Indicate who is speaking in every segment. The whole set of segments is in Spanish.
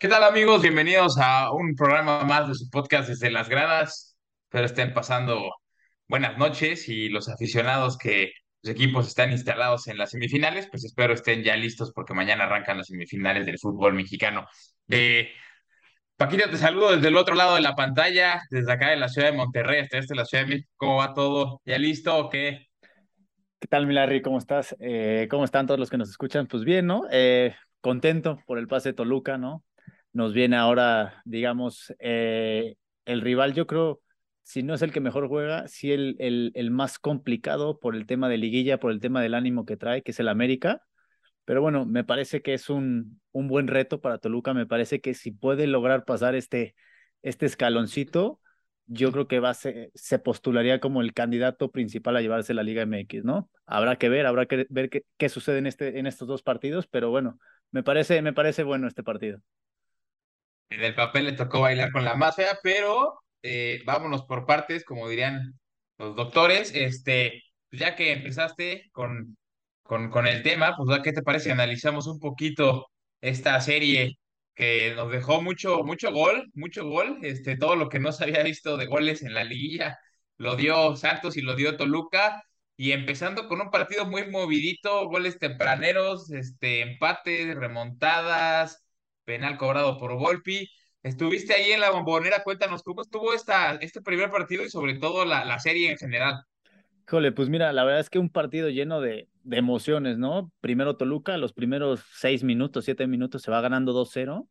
Speaker 1: ¿Qué tal amigos? Bienvenidos a un programa más de su podcast desde las gradas. Espero estén pasando buenas noches y los aficionados que los equipos están instalados en las semifinales, pues espero estén ya listos porque mañana arrancan las semifinales del fútbol mexicano. Eh, Paquito, te saludo desde el otro lado de la pantalla, desde acá de la ciudad de Monterrey hasta este la ciudad de México. ¿Cómo va todo? ¿Ya listo o qué?
Speaker 2: ¿Qué tal, Milary? ¿Cómo estás? Eh, ¿cómo están todos los que nos escuchan? Pues bien, ¿no? Eh, contento por el pase de Toluca, ¿no? Nos viene ahora, digamos, eh, el rival, yo creo, si no es el que mejor juega, sí el, el, el más complicado por el tema de liguilla, por el tema del ánimo que trae, que es el América. Pero bueno, me parece que es un, un buen reto para Toluca. Me parece que si puede lograr pasar este, este escaloncito, yo creo que va a ser, se postularía como el candidato principal a llevarse la Liga MX, ¿no? Habrá que ver, habrá que ver qué, qué sucede en, este, en estos dos partidos, pero bueno, me parece, me parece bueno este partido.
Speaker 1: En el papel le tocó bailar con la más fea, pero eh, vámonos por partes, como dirían los doctores. Este, pues ya que empezaste con, con, con el tema, pues ¿qué te parece? Analizamos un poquito esta serie que nos dejó mucho, mucho gol, mucho gol. Este, todo lo que no se había visto de goles en la liguilla lo dio Santos y lo dio Toluca. Y empezando con un partido muy movidito, goles tempraneros, este, empates, remontadas penal cobrado por Volpi. Estuviste ahí en la bombonera, cuéntanos cómo estuvo esta, este primer partido y sobre todo la, la serie en general.
Speaker 2: Híjole, pues mira, la verdad es que un partido lleno de, de emociones, ¿no? Primero Toluca, los primeros seis minutos, siete minutos se va ganando 2-0.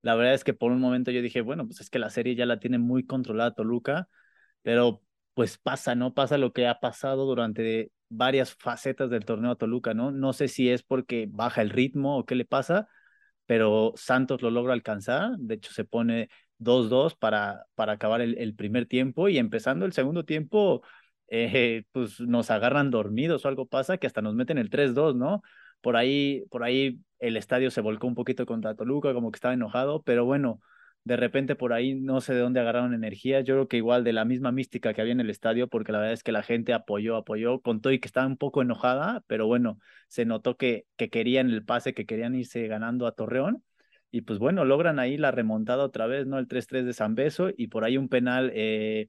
Speaker 2: La verdad es que por un momento yo dije, bueno, pues es que la serie ya la tiene muy controlada Toluca, pero pues pasa, ¿no? Pasa lo que ha pasado durante varias facetas del torneo a Toluca, ¿no? No sé si es porque baja el ritmo o qué le pasa, pero Santos lo logra alcanzar, de hecho se pone 2-2 para, para acabar el, primer tiempo y empezando el segundo tiempo, eh, pues nos agarran dormidos o algo pasa que hasta nos meten el 3-2, ¿no? Por ahí, por ahí el estadio se volcó un poquito contra Toluca, como que estaba enojado, pero bueno, de repente por ahí no sé de dónde agarraron energía. Yo creo que igual de la misma mística que había en el estadio, porque la verdad es que la gente apoyó, apoyó, contó y que estaba un poco enojada, pero bueno, se notó que, que querían el pase, que querían irse ganando a Torreón. Y pues bueno, logran ahí la remontada otra vez, ¿no? El 3-3 de San Beso y por ahí un penal eh,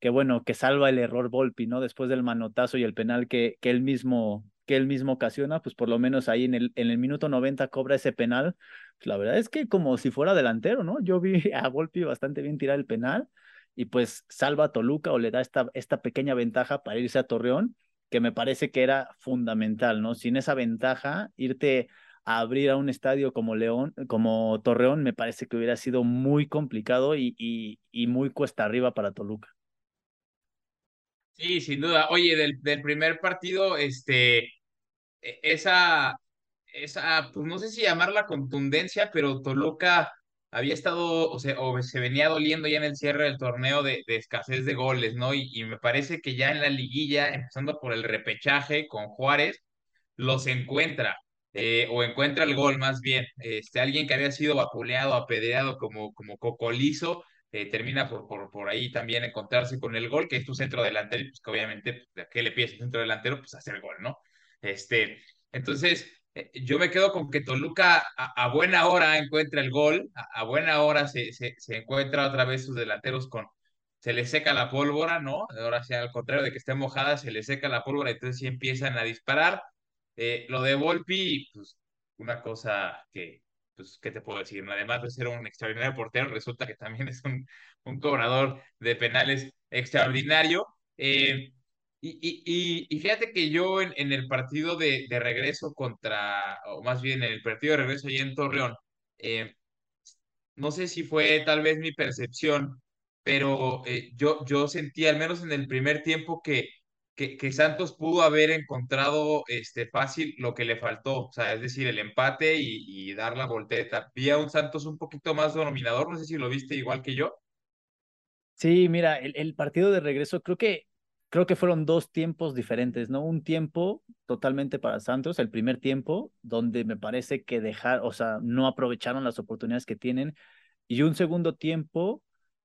Speaker 2: que bueno, que salva el error Volpi, ¿no? Después del manotazo y el penal que, que él mismo que él mismo ocasiona, pues por lo menos ahí en el, en el minuto 90 cobra ese penal. La verdad es que como si fuera delantero, ¿no? Yo vi a Volpi bastante bien tirar el penal y pues salva a Toluca o le da esta, esta pequeña ventaja para irse a Torreón, que me parece que era fundamental, ¿no? Sin esa ventaja, irte a abrir a un estadio como León, como Torreón, me parece que hubiera sido muy complicado y, y, y muy cuesta arriba para Toluca.
Speaker 1: Sí, sin duda. Oye, del, del primer partido, este, e, esa, esa, pues no sé si llamarla contundencia, pero Toluca había estado, o sea, o se venía doliendo ya en el cierre del torneo de, escasez de goles, ¿no? Y, y, me parece que ya en la liguilla, empezando por el repechaje con Juárez, los encuentra, eh, o encuentra el gol más bien. Este, alguien que había sido vapuleado, apedreado como, como cocolizo, eh, termina por, por, por ahí también encontrarse con el gol, que es tu centro delantero, y pues que obviamente, pues, ¿de qué le pides al centro delantero? Pues hacer gol, ¿no? Este, entonces, yo me quedo con que Toluca a, buena hora encuentra el gol, a, a buena hora se, se, encuentra otra vez sus delanteros con, se le seca la pólvora, ¿no? Ahora sí, al contrario de que esté mojada, se le seca la pólvora, entonces sí empiezan a disparar. Eh, lo de Volpi, pues una cosa que, pues, ¿qué te puedo decir? Además de ser un extraordinario portero, resulta que también es un, un cobrador de penales extraordinario. Eh, y, y, y, fíjate que yo en, en el partido de, de, regreso contra, o más bien en el partido de regreso allí en Torreón, eh, no sé si fue tal vez mi percepción, pero eh, yo, yo sentí, al menos en el primer tiempo, que, que, que, Santos pudo haber encontrado este, fácil lo que le faltó, o sea, es decir, el empate y, y dar la voltereta. Vi a un Santos un poquito más dominador, no sé si lo viste igual que yo.
Speaker 2: Sí, mira, el, el partido de regreso creo que creo que fueron dos tiempos diferentes, ¿no? Un tiempo totalmente para Santos, el primer tiempo, donde me parece que dejar, o sea, no aprovecharon las oportunidades que tienen, y un segundo tiempo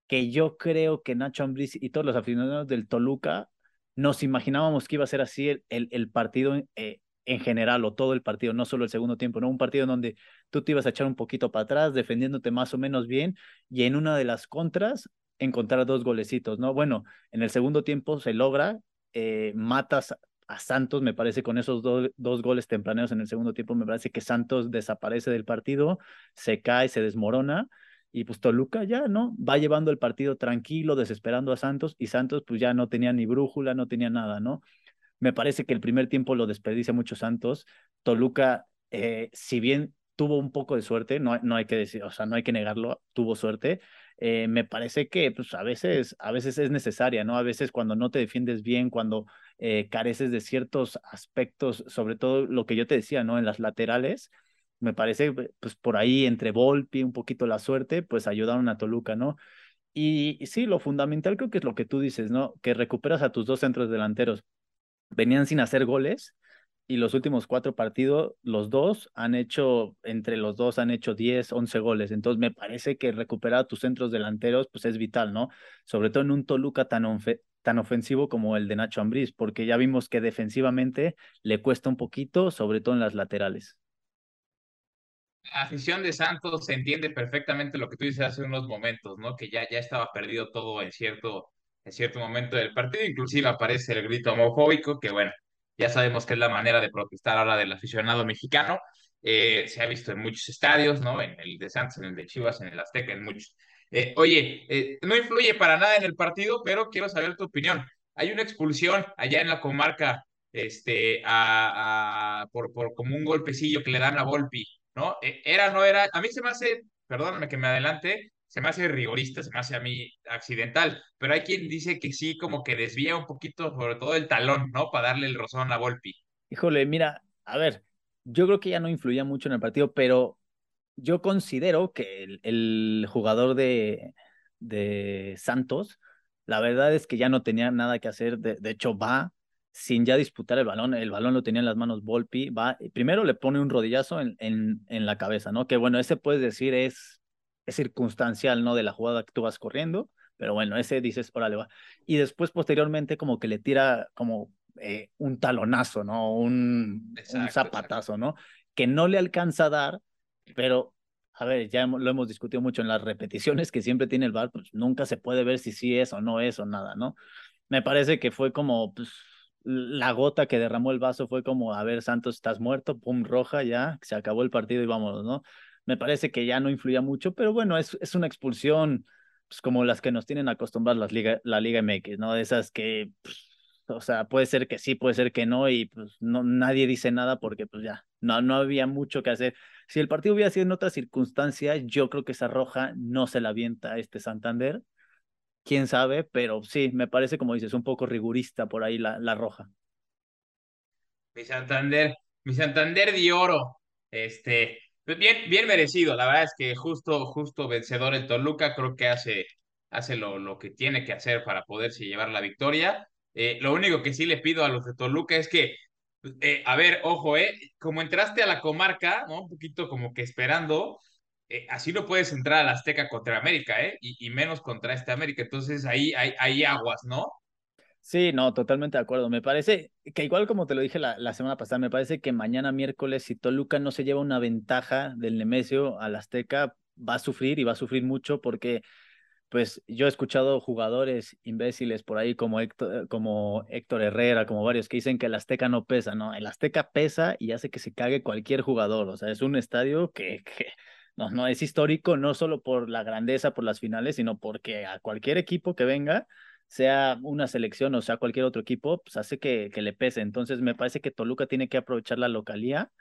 Speaker 2: que yo creo que Nacho Ambriz y todos los aficionados del Toluca nos imaginábamos que iba a ser así el, el, el partido eh, en general o todo el partido, no solo el segundo tiempo, ¿no? Un partido donde tú te ibas a echar un poquito para atrás, defendiéndote más o menos bien y en una de las contras encontrar dos golecitos, ¿no? Bueno, en el segundo tiempo se logra, eh, matas a Santos, me parece, con esos dos goles tempraneros en el segundo tiempo, me parece que Santos desaparece del partido, se cae, se desmorona y pues Toluca ya, ¿no? Va llevando el partido tranquilo, desesperando a Santos y Santos pues ya no tenía ni brújula, no tenía nada, ¿no? Me parece que el primer tiempo lo desperdicia mucho Santos. Toluca, eh, si bien tuvo un poco de suerte, no, no hay que decir, o sea, no hay que negarlo, tuvo suerte. Eh, me parece que pues, a, veces, a veces es necesaria, ¿no? A veces cuando no te defiendes bien, cuando eh, careces de ciertos aspectos, sobre todo lo que yo te decía, ¿no? En las laterales, me parece, pues por ahí entre Volpi, un poquito la suerte, pues ayudaron a Toluca, ¿no? Y, y sí, lo fundamental creo que es lo que tú dices, ¿no? Que recuperas a tus dos centros delanteros. Venían sin hacer goles y los últimos cuatro partidos, los dos han hecho, entre los dos han hecho 10, 11 goles. Entonces me parece que recuperar a tus centros delanteros, pues es vital, ¿no? Sobre todo en un Toluca tan, tan ofensivo como el de Nacho Ambriz, porque ya vimos que defensivamente le cuesta un poquito, sobre todo en las laterales
Speaker 1: afición de Santos se entiende perfectamente lo que tú dices hace unos momentos, ¿no? Que ya, ya estaba perdido todo en cierto, en cierto momento del partido, inclusive aparece el grito homofóbico, que bueno, ya sabemos que es la manera de protestar ahora del aficionado mexicano. Eh, se ha visto en muchos estadios, ¿no? En el de Santos, en el de Chivas, en el Azteca, en muchos. Eh, oye, eh, no influye para nada en el partido, pero quiero saber tu opinión. Hay una expulsión allá en la comarca, este, a, por, por como un golpecillo que le dan a Volpi ¿no? Era, no era, a mí se me hace, perdóname que me adelante, se me hace rigorista, se me hace a mí accidental, pero hay quien dice que sí, como que desvía un poquito, sobre todo el talón, ¿no? Para darle el rozón a Volpi.
Speaker 2: Híjole, mira, a ver, yo creo que ya no influía mucho en el partido, pero yo considero que el, jugador de, de Santos, la verdad es que ya no tenía nada que hacer, de, de hecho va, sin ya disputar el balón, el balón lo tenía en las manos Volpi, va, primero le pone un rodillazo en, en, en la cabeza, ¿no? Que bueno, ese puedes decir es, es circunstancial, ¿no? De la jugada que tú vas corriendo, pero bueno, ese dices, órale, va. Y después, posteriormente, como que le tira como eh, un talonazo, ¿no? Un, un zapatazo, ¿no? Que no le alcanza a dar, pero a ver, ya lo hemos discutido mucho en las repeticiones que siempre tiene el VAR, pues nunca se puede ver si sí es o no es o nada, ¿no? Me parece que fue como, pues, la gota que derramó el vaso fue como, a ver, Santos, estás muerto, pum, roja, ya, se acabó el partido y vámonos, ¿no? Me parece que ya no influía mucho, pero bueno, es, es una expulsión pues, como las que nos tienen acostumbradas las liga, la Liga MX, ¿no? De esas que, pues, o sea, puede ser que sí, puede ser que no, y pues no, nadie dice nada porque pues ya, no, no había mucho que hacer. Si el partido hubiera sido en otra circunstancia, yo creo que esa roja no se la avienta a este Santander, quién sabe, pero sí, me parece, como dices, un poco rigurista por ahí la, la roja.
Speaker 1: Mi Santander, mi Santander de oro, este, bien, bien merecido, la verdad es que justo, justo vencedor el Toluca, creo que hace, hace lo, lo que tiene que hacer para poderse llevar la victoria. Eh, lo único que sí le pido a los de Toluca es que, eh, a ver, ojo, eh, como entraste a la comarca, ¿no? Un poquito como que esperando, eh, así no puedes entrar a la Azteca contra América, ¿eh? Y, menos contra este América. Entonces ahí hay, aguas, ¿no?
Speaker 2: Sí, no, totalmente de acuerdo. Me parece que igual como te lo dije la, la, semana pasada, me parece que mañana miércoles, si Toluca no se lleva una ventaja del Nemesio al Azteca, va a sufrir y va a sufrir mucho porque, pues, yo he escuchado jugadores imbéciles por ahí como Héctor, como Héctor Herrera, como varios, que dicen que el Azteca no pesa, ¿no? El Azteca pesa y hace que se cague cualquier jugador. O sea, es un estadio que, que no, no es histórico, no solo por la grandeza, por las finales, sino porque a cualquier equipo que venga, sea una selección o sea cualquier otro equipo, pues hace que, que le pese. Entonces me parece que Toluca tiene que aprovechar la localía,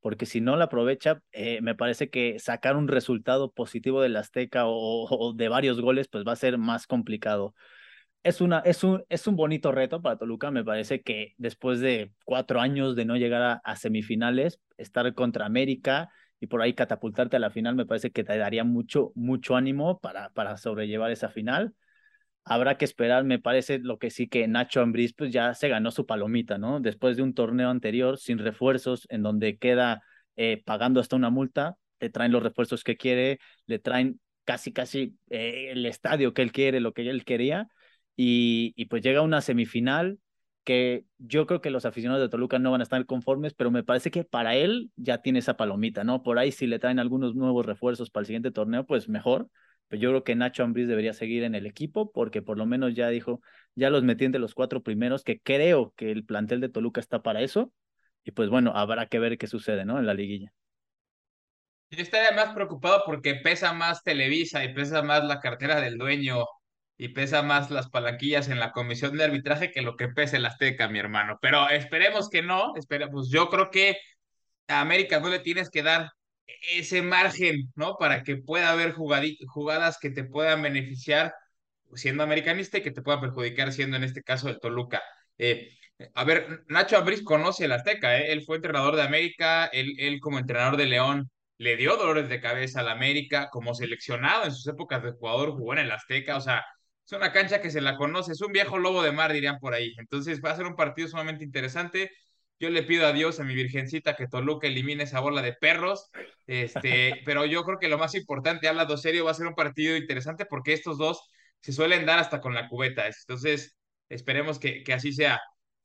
Speaker 2: porque si no la aprovecha, eh, me parece que sacar un resultado positivo del Azteca o, de varios goles, pues va a ser más complicado. Es, una, es, un, es un bonito reto para Toluca. Me parece que después de cuatro años de no llegar a semifinales, estar contra América, y por ahí catapultarte a la final, me parece que te daría mucho, mucho ánimo para, para sobrellevar esa final. Habrá que esperar, me parece lo que sí que Nacho Ambriz pues ya se ganó su palomita, ¿no? Después de un torneo anterior sin refuerzos, en donde queda eh, pagando hasta una multa, te traen los refuerzos que quiere, le traen casi, casi eh, el estadio que él quiere, lo que él quería, y, y pues llega una semifinal que yo creo que los aficionados de Toluca no van a estar conformes, pero me parece que para él ya tiene esa palomita, ¿no? Por ahí si le traen algunos nuevos refuerzos para el siguiente torneo, pues mejor. Pero yo creo que Nacho Ambriz debería seguir en el equipo porque por lo menos ya dijo, ya los metí entre los cuatro primeros, que creo que el plantel de Toluca está para eso. Y pues bueno, habrá que ver qué sucede, ¿no? En la liguilla.
Speaker 1: Yo estaría más preocupado porque pesa más Televisa y pesa más la cartera del dueño y pesa más las palanquillas en la comisión de arbitraje que lo que pesa el Azteca, mi hermano. Pero esperemos que no, esperemos. Yo creo que a América no le tienes que dar ese margen, ¿no? Para que pueda haber jugadas que te puedan beneficiar siendo americanista y que te puedan perjudicar siendo en este caso el Toluca. Eh, a ver, Nacho Ambriz conoce el Azteca, ¿eh? él fue entrenador de América, él, él como entrenador de León le dio dolores de cabeza al América, como seleccionado en sus épocas de jugador jugó en el Azteca, o sea, es una cancha que se la conoce, es un viejo lobo de mar, dirían por ahí. Entonces va a ser un partido sumamente interesante. Yo le pido a Dios, a mi virgencita, que Toluca elimine esa bola de perros. Este, pero yo creo que lo más importante, hablando serio, va a ser un partido interesante porque estos dos se suelen dar hasta con la cubeta. Entonces, esperemos que, que así sea.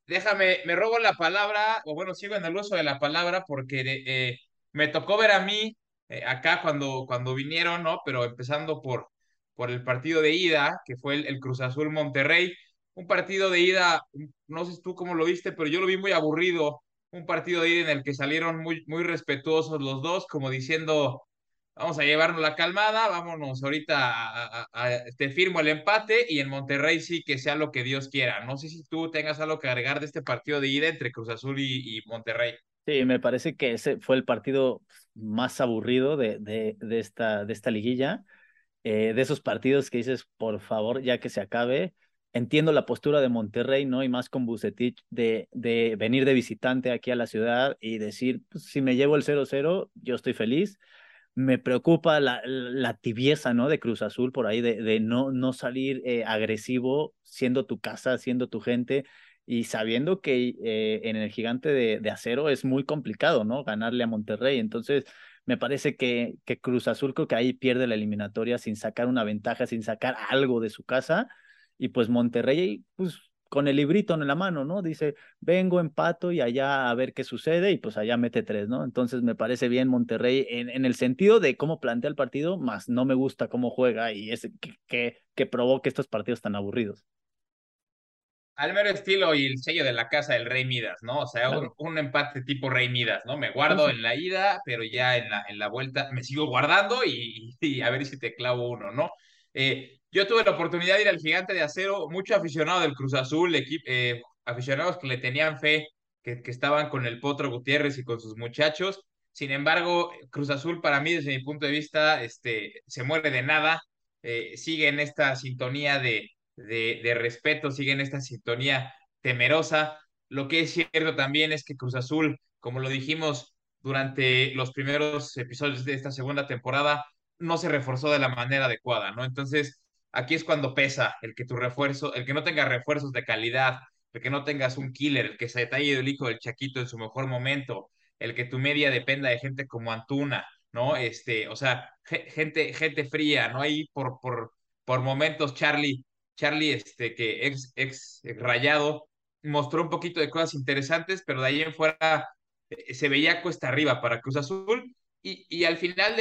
Speaker 1: Déjame, me robo la palabra, o bueno, sigo en el uso de la palabra porque eh, me tocó ver a mí eh, acá cuando, cuando vinieron, ¿no? Pero empezando por, por el partido de ida, que fue el, Cruz Azul Monterrey. Un partido de ida, no sé tú cómo lo viste, pero yo lo vi muy aburrido. Un partido de ida en el que salieron muy, muy respetuosos los dos, como diciendo, vamos a llevarnos la calmada, vámonos ahorita te firmo el empate y en Monterrey sí que sea lo que Dios quiera. No sé si tú tengas algo que agregar de este partido de ida entre Cruz Azul y, y Monterrey.
Speaker 2: Sí, me parece que ese fue el partido más aburrido de, de, de esta, de esta liguilla. Eh, de esos partidos que dices, por favor, ya que se acabe. Entiendo la postura de Monterrey, ¿no? Y más con Bucetich de, de venir de visitante aquí a la ciudad y decir, pues, si me llevo el 0-0, yo estoy feliz. Me preocupa la, la, tibieza, ¿no? De Cruz Azul por ahí, de, de no, no salir eh, agresivo, siendo tu casa, siendo tu gente y sabiendo que eh, en el gigante de, de, acero es muy complicado, ¿no? Ganarle a Monterrey. Entonces, me parece que, que Cruz Azul creo que ahí pierde la eliminatoria sin sacar una ventaja, sin sacar algo de su casa. Y pues Monterrey, pues con el librito en la mano, ¿no? Dice, vengo, empato y allá a ver qué sucede y pues allá mete tres, ¿no? Entonces me parece bien Monterrey en, en el sentido de cómo plantea el partido, más no me gusta cómo juega y es que, que, que provoque estos partidos tan aburridos
Speaker 1: al mero estilo y el sello de la casa del Rey Midas, ¿no? O sea, un, empate tipo Rey Midas, ¿no? Me guardo en la ida, pero ya en la, en la vuelta me sigo guardando y, a ver si te clavo uno, ¿no? Eh, yo tuve la oportunidad de ir al Gigante de Acero, mucho aficionado del Cruz Azul, eh, aficionados que le tenían fe, que, estaban con el Potro Gutiérrez y con sus muchachos. Sin embargo, Cruz Azul para mí, desde mi punto de vista, este, se muere de nada, eh, sigue en esta sintonía de de, respeto, siguen esta sintonía temerosa. Lo que es cierto también es que Cruz Azul, como lo dijimos durante los primeros episodios de esta segunda temporada, no se reforzó de la manera adecuada, ¿no? Entonces, aquí es cuando pesa el que tu refuerzo, el que no tenga refuerzos de calidad, el que no tengas un killer, el que se detalle el hijo del Chaquito en su mejor momento, el que tu media dependa de gente como Antuna, ¿no? Este, o sea, gente, gente fría, ¿no? Ahí por, por, por momentos Charlie Charlie, este, que ex, ex, rayado, mostró un poquito de cosas interesantes, pero de ahí en fuera eh, se veía cuesta arriba para Cruz Azul. Y, y al final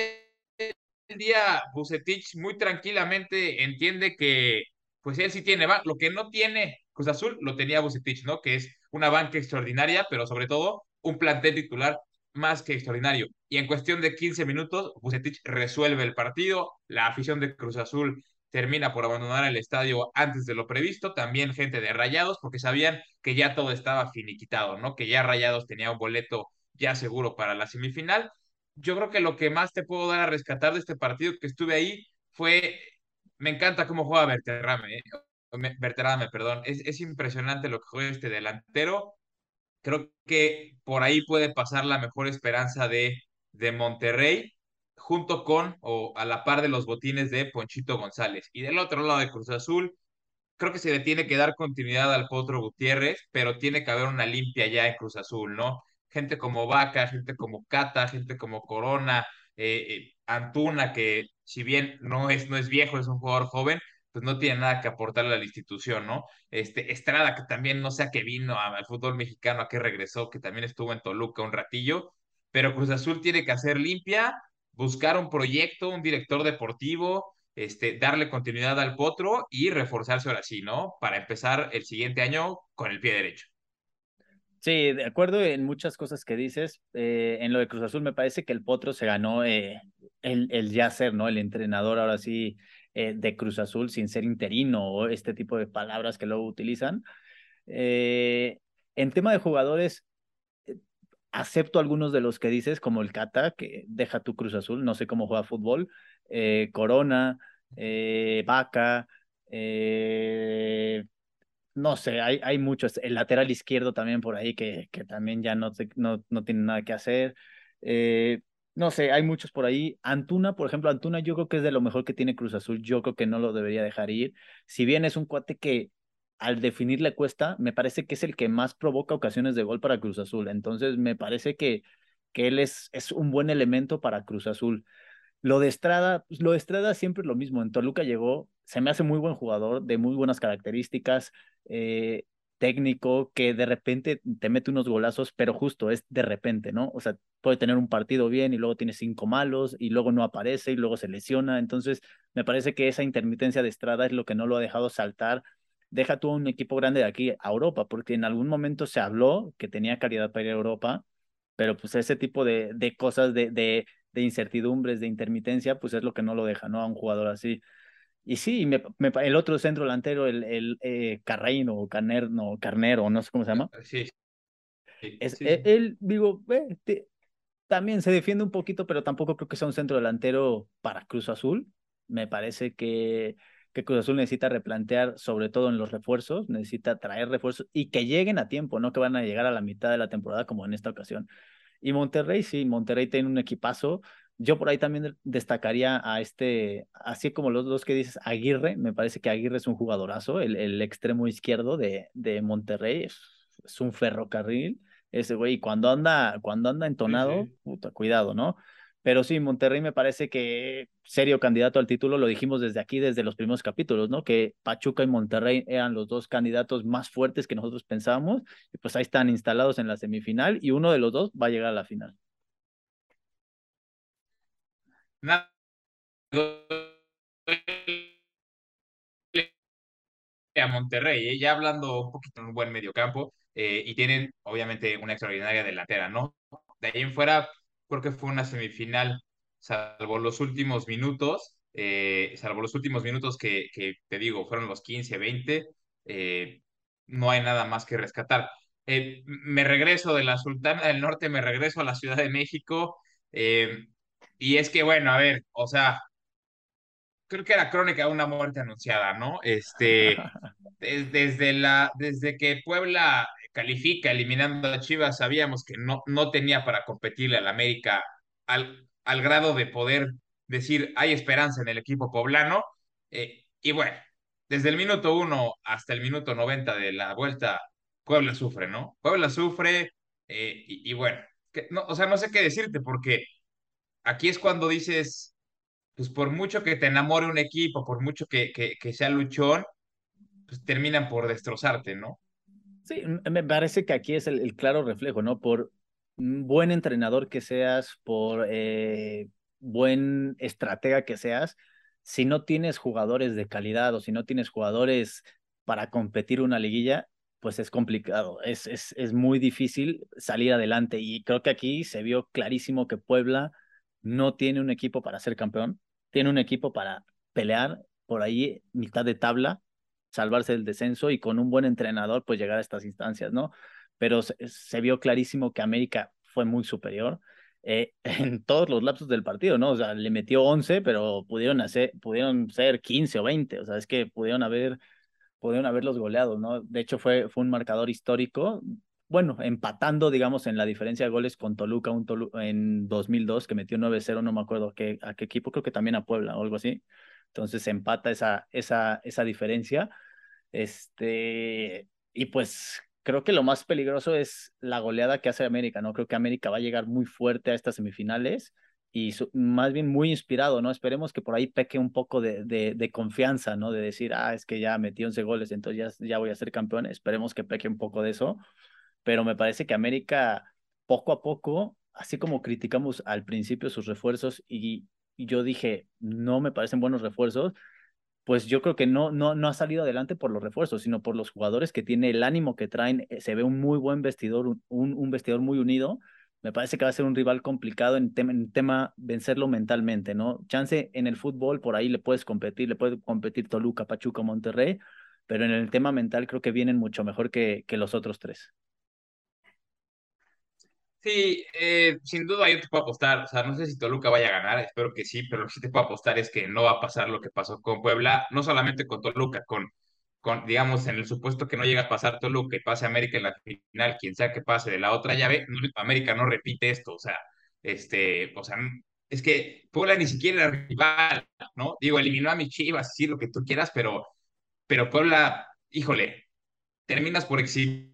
Speaker 1: del día, Bucetich muy tranquilamente entiende que, pues él sí tiene, lo que no tiene Cruz Azul, lo tenía Bucetich, ¿no? Que es una banca extraordinaria, pero sobre todo un plantel titular más que extraordinario. Y en cuestión de 15 minutos, Bucetich resuelve el partido, la afición de Cruz Azul termina por abandonar el estadio antes de lo previsto, también gente de Rayados, porque sabían que ya todo estaba finiquitado, ¿no? Que ya Rayados tenía un boleto ya seguro para la semifinal. Yo creo que lo que más te puedo dar a rescatar de este partido que estuve ahí fue, me encanta cómo juega Berterame, ¿eh? Perdón, es, es impresionante lo que juega este delantero. Creo que por ahí puede pasar la mejor esperanza de, de Monterrey junto con o a la par de los botines de Ponchito González. Y del otro lado de Cruz Azul, creo que se le tiene que dar continuidad al Potro Gutiérrez, pero tiene que haber una limpia ya en Cruz Azul, ¿no? Gente como Vaca, gente como Cata, gente como Corona, eh, eh, Antuna, que si bien no es, no es viejo, es un jugador joven, pues no tiene nada que aportarle a la institución, ¿no? Este, Estrada, que también no sé a qué vino al fútbol mexicano, a qué regresó, que también estuvo en Toluca un ratillo, pero Cruz Azul tiene que hacer limpia, buscar un proyecto, un director deportivo, este, darle continuidad al potro y reforzarse ahora sí, ¿no? Para empezar el siguiente año con el pie derecho.
Speaker 2: Sí, de acuerdo en muchas cosas que dices. Eh, en lo de Cruz Azul me parece que el Potro se ganó eh, el, el ya ser, ¿no? El entrenador ahora sí eh, de Cruz Azul sin ser interino o este tipo de palabras que luego utilizan. en tema de jugadores, acepto algunos de los que dices, como el Cata, que deja tu Cruz Azul, no sé cómo juega fútbol, Corona, Vaca, no sé, hay, hay muchos. El lateral izquierdo también por ahí que, que también ya no, no, no tiene nada que hacer. Eh, no sé, hay muchos por ahí. Antuna, por ejemplo, Antuna yo creo que es de lo mejor que tiene Cruz Azul. Yo creo que no lo debería dejar ir. Si bien es un cuate que al definir le cuesta, me parece que es el que más provoca ocasiones de gol para Cruz Azul. Entonces, me parece que, que él es, es un buen elemento para Cruz Azul. Lo de Estrada, pues, lo de Estrada siempre es lo mismo. En Toluca llegó, se me hace muy buen jugador, de muy buenas características, eh, técnico, que de repente te mete unos golazos, pero justo es de repente, ¿no? O sea, puede tener un partido bien y luego tiene cinco malos y luego no aparece y luego se lesiona. Entonces, me parece que esa intermitencia de Estrada es lo que no lo ha dejado saltar. Deja tú un equipo grande de aquí a Europa, porque en algún momento se habló que tenía calidad para ir a Europa, pero pues ese tipo de, de cosas de, de de incertidumbres, de intermitencia, pues es lo que no lo deja, ¿no? A un jugador así. Y sí, me, el otro centro delantero, el, el eh, Carreino Carnero, no sé cómo se llama.
Speaker 1: Sí.
Speaker 2: es, e, Él, digo, también se defiende un poquito, pero tampoco creo que sea un centro delantero para Cruz Azul. Me parece que, que Cruz Azul necesita replantear, sobre todo en los refuerzos, necesita traer refuerzos y que lleguen a tiempo, no que van a llegar a la mitad de la temporada como en esta ocasión. Y Monterrey, sí, Monterrey tiene un equipazo. Yo por ahí también destacaría a este, así como los dos que dices, Aguirre, me parece que Aguirre es un jugadorazo, el, el extremo izquierdo de, de Monterrey, es, es un ferrocarril, ese güey, cuando anda, cuando anda entonado, Puta, cuidado, ¿no? Pero sí, Monterrey me parece que serio candidato al título, lo dijimos desde aquí, desde los primeros capítulos, ¿no? Que Pachuca y Monterrey eran los dos candidatos más fuertes que nosotros pensábamos, y pues ahí están instalados en la semifinal, y uno de los dos va a llegar a la final.
Speaker 1: A Monterrey, ¿eh? ya hablando un poquito de un buen mediocampo, eh, y tienen obviamente una extraordinaria delantera, ¿no? De ahí en fuera, creo que fue una semifinal, salvo los últimos minutos, eh, salvo los últimos minutos que, que, te digo, fueron los 15, 20, eh, no hay nada más que rescatar. Eh, me regreso de la Sultana del Norte, me regreso a la Ciudad de México, y es que, bueno, a ver, o sea, creo que era crónica de una muerte anunciada, ¿no? Este, desde, la, desde que Puebla califica eliminando a Chivas, sabíamos que no, no tenía para competirle al América al, al grado de poder decir hay esperanza en el equipo poblano. Eh, y bueno, desde el minuto uno hasta el minuto 90 de la vuelta, Puebla sufre, ¿no? Puebla sufre eh, y, bueno, que, no, o sea, no sé qué decirte porque aquí es cuando dices, pues por mucho que te enamore un equipo, por mucho que, que, que sea luchón, pues terminan por destrozarte, ¿no?
Speaker 2: Sí, me parece que aquí es el, claro reflejo, ¿no? Por buen entrenador que seas, por eh, buen estratega que seas, si no tienes jugadores de calidad o si no tienes jugadores para competir una liguilla, pues es complicado, es, es, es muy difícil salir adelante. Y creo que aquí se vio clarísimo que Puebla no tiene un equipo para ser campeón, tiene un equipo para pelear por ahí mitad de tabla salvarse del descenso y con un buen entrenador pues llegar a estas instancias, ¿no? Pero se, vio clarísimo que América fue muy superior eh, en todos los lapsos del partido, ¿no? O sea, le metió 11, pero pudieron, hacer, pudieron ser 15 o 20, o sea, es que pudieron haber, pudieron haberlos goleado, ¿no? De hecho fue, fue un marcador histórico, bueno, empatando, digamos, en la diferencia de goles con Toluca, un en 2002, que metió 9-0, no me acuerdo a qué, a qué equipo, creo que también a Puebla o algo así. Entonces empata esa, esa, esa diferencia. Este, y pues creo que lo más peligroso es la goleada que hace América, ¿no? Creo que América va a llegar muy fuerte a estas semifinales y más bien muy inspirado, ¿no? Esperemos que por ahí peque un poco de, de, confianza, ¿no? De decir, ah, es que ya metí 11 goles, entonces ya, ya voy a ser campeón. Esperemos que peque un poco de eso, pero me parece que América poco a poco, así como criticamos al principio sus refuerzos y yo dije, no me parecen buenos refuerzos, pues yo creo que no, no, no ha salido adelante por los refuerzos, sino por los jugadores que tiene el ánimo que traen. Eh, se ve un muy buen vestidor, un, un vestidor muy unido. Me parece que va a ser un rival complicado en tema, en tema vencerlo mentalmente, ¿no? Chance en el fútbol, por ahí le puedes competir, le puede competir Toluca, Pachuca, Monterrey, pero en el tema mental creo que vienen mucho mejor que, que los otros tres.
Speaker 1: Sí, eh, sin duda yo te puedo apostar, o sea, no sé si Toluca vaya a ganar, espero que sí, pero lo que sí te puedo apostar es que no va a pasar lo que pasó con Puebla, no solamente con Toluca, con, con digamos, en el supuesto que no llega a pasar Toluca y pase América en la final, quien sea que pase de la otra llave, América no repite esto, o sea, este, o sea, es que Puebla ni siquiera era rival, ¿no? Digo, eliminó a mis Chivas, sí, lo que tú quieras, pero, pero Puebla, híjole, terminas por exhibir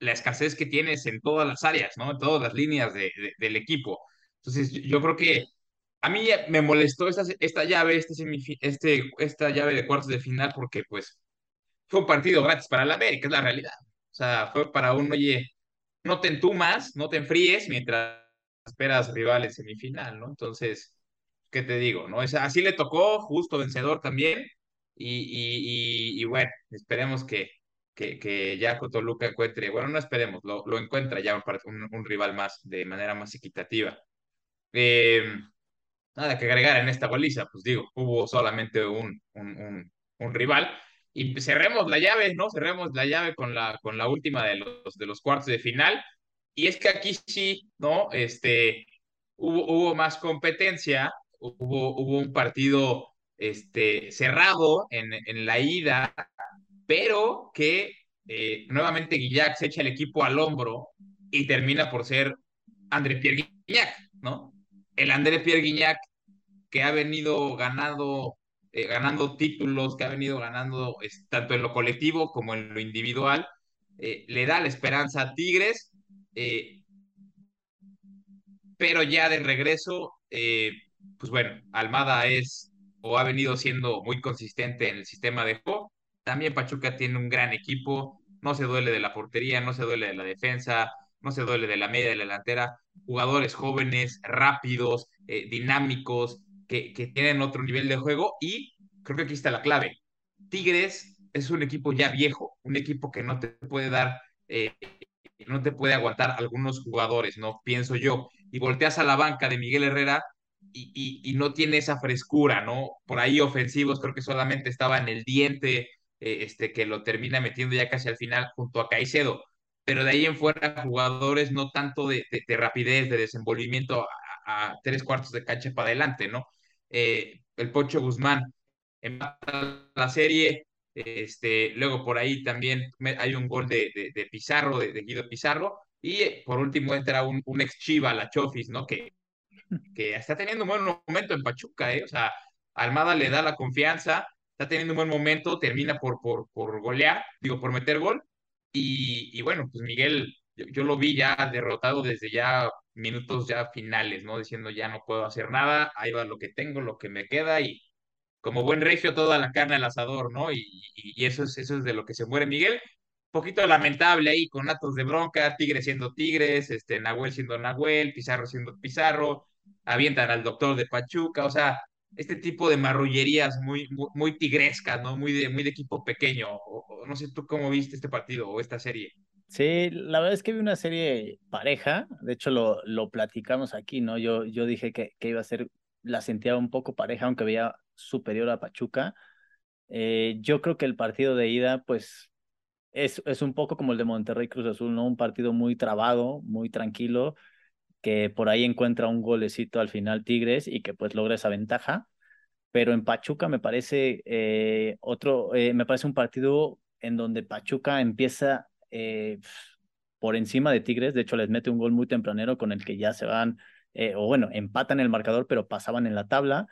Speaker 1: la escasez que tienes en todas las áreas, ¿no? En todas las líneas de, del equipo. Entonces, yo, creo que a mí me molestó esta, llave, este, este, esta llave de cuartos de final, porque pues fue un partido gratis para la América, es la realidad. O sea, fue para un, oye, no te entumas, no te enfríes mientras esperas rival en semifinal, ¿no? Entonces, ¿qué te digo? ¿no? Es, así le tocó, justo vencedor también, y, y, y bueno, esperemos que, que, que ya Toluca encuentre, bueno, no esperemos, lo, lo encuentra ya un, un, rival más de manera más equitativa. Eh, nada que agregar en esta goliza, pues digo, hubo solamente un, un, un, rival. Y cerremos la llave, ¿no? Cerremos la llave con la, con la última de los, de los cuartos de final. Y es que aquí sí, ¿no? Este, hubo, hubo más competencia, hubo, hubo un partido este, cerrado en, en la ida, pero que eh, nuevamente Guillac se echa el equipo al hombro y termina por ser André Pierre Guignac, ¿no? El André Pierre Guignac que ha venido ganando, eh, ganando títulos, que ha venido ganando tanto en lo colectivo como en lo individual, eh, le da la esperanza a Tigres, pero ya de regreso, pues bueno, Almada es o ha venido siendo muy consistente en el sistema de juego también Pachuca tiene un gran equipo, no se duele de la portería, no se duele de la defensa, no se duele de la media de la delantera, jugadores jóvenes, rápidos, eh, dinámicos, que, tienen otro nivel de juego y creo que aquí está la clave. Tigres es un equipo ya viejo, un equipo que no te puede dar, eh, no te puede aguantar algunos jugadores, ¿no? Pienso yo. Y volteas a la banca de Miguel Herrera y, y no tiene esa frescura, ¿no? Por ahí ofensivos, creo que solamente estaba en el diente eh, este, que lo termina metiendo ya casi al final junto a Caicedo. Pero de ahí en fuera, jugadores no tanto de, de, rapidez, de desenvolvimiento a, tres cuartos de cancha para adelante, ¿no? Eh, el Pocho Guzmán empata la serie. Este, luego por ahí también hay un gol de, de Pizarro, de, Guido Pizarro. Y eh, por último entra un, un ex Chiva, la Chofis, ¿no? Que, que está teniendo un buen momento en Pachuca, ¿eh? O sea, Almada le da la confianza, está teniendo un buen momento, termina por, por, por golear, digo, por meter gol. Y, y bueno, pues Miguel, yo, lo vi ya derrotado desde ya minutos ya finales, ¿no? Diciendo ya no puedo hacer nada, ahí va lo que tengo, lo que me queda y como buen regio toda la carne al asador, ¿no? Y, y, eso, es, eso es de lo que se muere Miguel. Un poquito lamentable ahí con atos de bronca, Tigres siendo Tigres, este, Nahuel siendo Nahuel, Pizarro siendo Pizarro, avientan al doctor de Pachuca, o sea, este tipo de marrullerías muy, muy, tigrescas, ¿no? Muy de, muy de equipo pequeño. O, no sé tú cómo viste este partido o esta serie.
Speaker 2: Sí, la verdad es que vi una serie pareja, de hecho lo, lo platicamos aquí, ¿no? Yo, yo dije que, que iba a ser, la sentía un poco pareja, aunque veía superior a Pachuca. Eh, yo creo que el partido de ida, pues, es, es un poco como el de Monterrey Cruz Azul, ¿no? Un partido muy trabado, muy tranquilo, que por ahí encuentra un golecito al final Tigres y que pues logra esa ventaja. Pero en Pachuca me parece eh, otro, eh, me parece un partido en donde Pachuca empieza eh, por encima de Tigres, de hecho les mete un gol muy tempranero con el que ya se van, o bueno, empatan el marcador, pero pasaban en la tabla.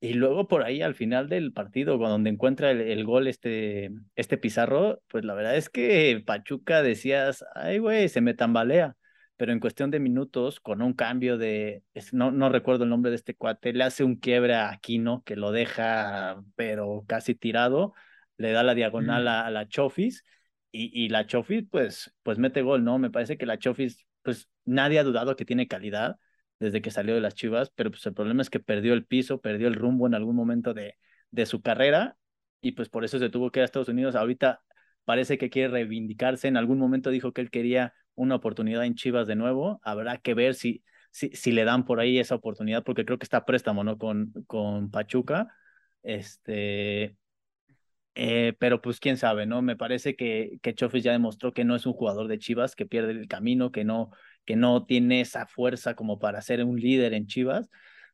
Speaker 2: Y luego por ahí al final del partido, donde encuentra el, el, gol este, este Pizarro, pues la verdad es que Pachuca decías, ay güey, se me tambalea pero en cuestión de minutos, con un cambio de, no, no recuerdo el nombre de este cuate, le hace un quiebre a Aquino que lo deja, pero casi tirado, le da la diagonal a, la Chofis y, y, la Chofis pues, pues mete gol, ¿no? Me parece que la Chofis, pues nadie ha dudado que tiene calidad desde que salió de las Chivas, pero pues el problema es que perdió el piso, perdió el rumbo en algún momento de, de su carrera y pues por eso se tuvo que ir a Estados Unidos. Ahorita parece que quiere reivindicarse, en algún momento dijo que él quería una oportunidad en Chivas de nuevo, habrá que ver si, si, si le dan por ahí esa oportunidad, porque creo que está préstamo, ¿no? Con, con Pachuca. Este, eh, pero pues quién sabe, ¿no? Me parece que, que Chofis ya demostró que no es un jugador de Chivas, que pierde el camino, que no, que no tiene esa fuerza como para ser un líder en Chivas.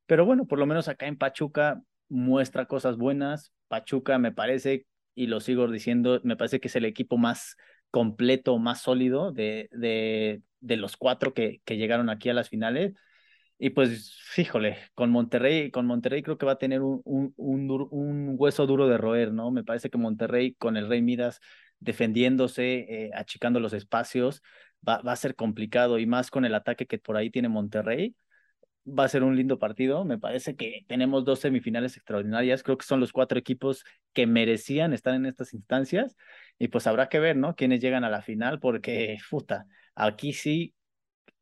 Speaker 2: Pero bueno, por lo menos acá en Pachuca muestra cosas buenas. Pachuca me parece, y lo sigo diciendo, me parece que es el equipo más completo, más sólido de, de, de los cuatro que, que llegaron aquí a las finales. Y pues, fíjole, con Monterrey, con Monterrey creo que va a tener un, un, un, hueso duro de roer, ¿no? Me parece que Monterrey con el Rey Midas defendiéndose, eh, achicando los espacios, va, va, a ser complicado y más con el ataque que por ahí tiene Monterrey. Va a ser un lindo partido. Me parece que tenemos dos semifinales extraordinarias. Creo que son los cuatro equipos que merecían estar en estas instancias. Y pues habrá que ver, ¿no? Quiénes llegan a la final, porque, puta, aquí sí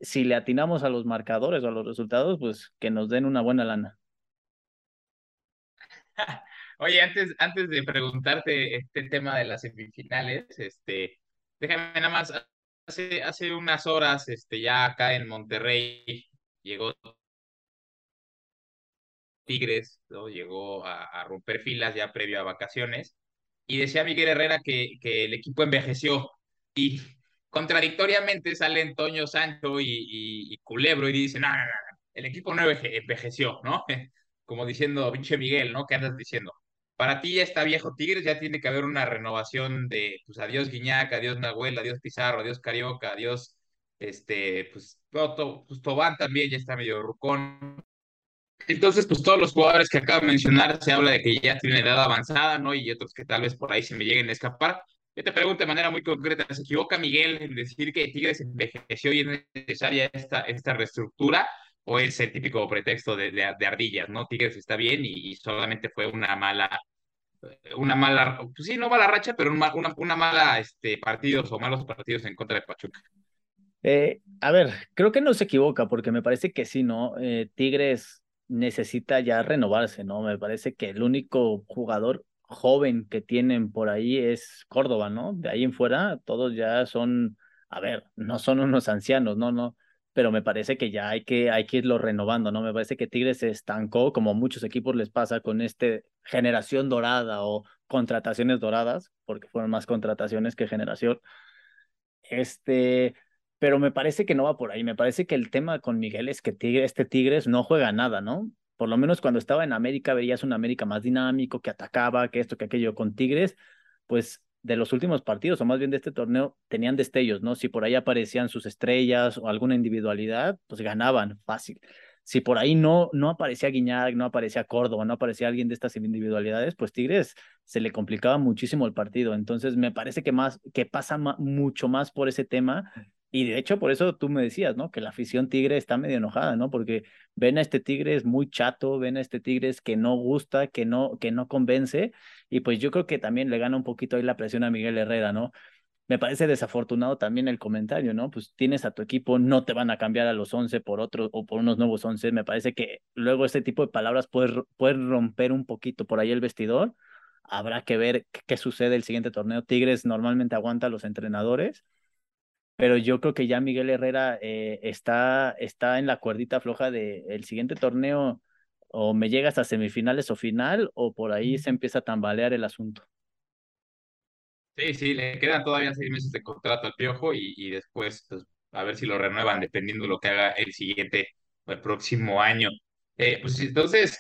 Speaker 2: si le atinamos a los marcadores o a los resultados, pues que nos den una buena lana.
Speaker 1: Oye, antes, antes de preguntarte este tema de las semifinales, este, déjame nada más, hace, hace unas horas, este, ya acá en Monterrey llegó Tigres, ¿no? llegó a, a, romper filas ya previo a vacaciones, y decía Miguel Herrera que, que el equipo envejeció, y contradictoriamente salen Toño Sancho y, Culebro y dicen, no, no, no, el equipo no envejeció, ¿no? Como diciendo, pinche Miguel, ¿no? ¿Qué andas diciendo? Para ti ya está viejo Tigres, ya tiene que haber una renovación de, pues, adiós Guiñac, adiós Nahuel, adiós Pizarro, adiós Carioca, adiós, este, pues, todo, pues Tobán también ya está medio rucón. Entonces, pues todos los jugadores que acabo de mencionar se habla de que ya tienen edad avanzada, ¿no? Y otros que tal vez por ahí se me lleguen a escapar. Yo te pregunto de manera muy concreta, ¿se equivoca Miguel en decir que Tigres envejeció y es necesaria esta, esta reestructura? ¿O es el típico pretexto de, ardillas, no? Tigres está bien y, solamente fue una mala, una mala, pues sí, no mala racha, pero una mala este, partidos o malos partidos en contra de Pachuca.
Speaker 2: Eh, a ver, creo que no se equivoca porque me parece que sí, ¿no? Eh, Tigres necesita ya renovarse, ¿no? Me parece que el único jugador joven que tienen por ahí es Córdoba, ¿no? De ahí en fuera, todos ya son, a ver, no son unos ancianos, no, no, pero me parece que ya hay que, hay que irlo renovando, ¿no? Me parece que Tigres se estancó, como muchos equipos les pasa con este generación dorada o contrataciones doradas, porque fueron más contrataciones que generación. Este, pero me parece que no va por ahí. Me parece que el tema con Miguel es que Tigre, este Tigres no juega nada, ¿no? por lo menos cuando estaba en América veías un América más dinámico, que atacaba, que esto, que aquello. Con Tigres, pues de los últimos partidos, o más bien de este torneo, tenían destellos, ¿no? Si por ahí aparecían sus estrellas o alguna individualidad, pues ganaban fácil. Si por ahí no, no aparecía Guiñac, no aparecía Córdoba, no aparecía alguien de estas individualidades, pues Tigres se le complicaba muchísimo el partido. Entonces me parece que más, que pasa mucho más por ese tema y de hecho, por eso tú me decías, ¿no? Que la afición tigre está medio enojada, ¿no? Porque ven a este tigre es muy chato, ven a este tigre que no gusta, que no, que no convence. Y pues yo creo que también le gana un poquito ahí la presión a Miguel Herrera, ¿no? Me parece desafortunado también el comentario, ¿no? Pues tienes a tu equipo, no te van a cambiar a los 11 por otro o por unos nuevos 11. Me parece que luego este tipo de palabras puede, puede romper un poquito por ahí el vestidor. Habrá que ver qué sucede el siguiente torneo. Tigres normalmente aguanta a los entrenadores pero yo creo que ya Miguel Herrera eh, está, está en la cuerdita floja de el siguiente torneo o me llega hasta semifinales o final o por ahí se empieza a tambalear el asunto.
Speaker 1: Sí, sí, le quedan todavía seis meses de contrato al Piojo y, y después pues, a ver si lo renuevan dependiendo de lo que haga el siguiente o el próximo año. Eh, pues entonces,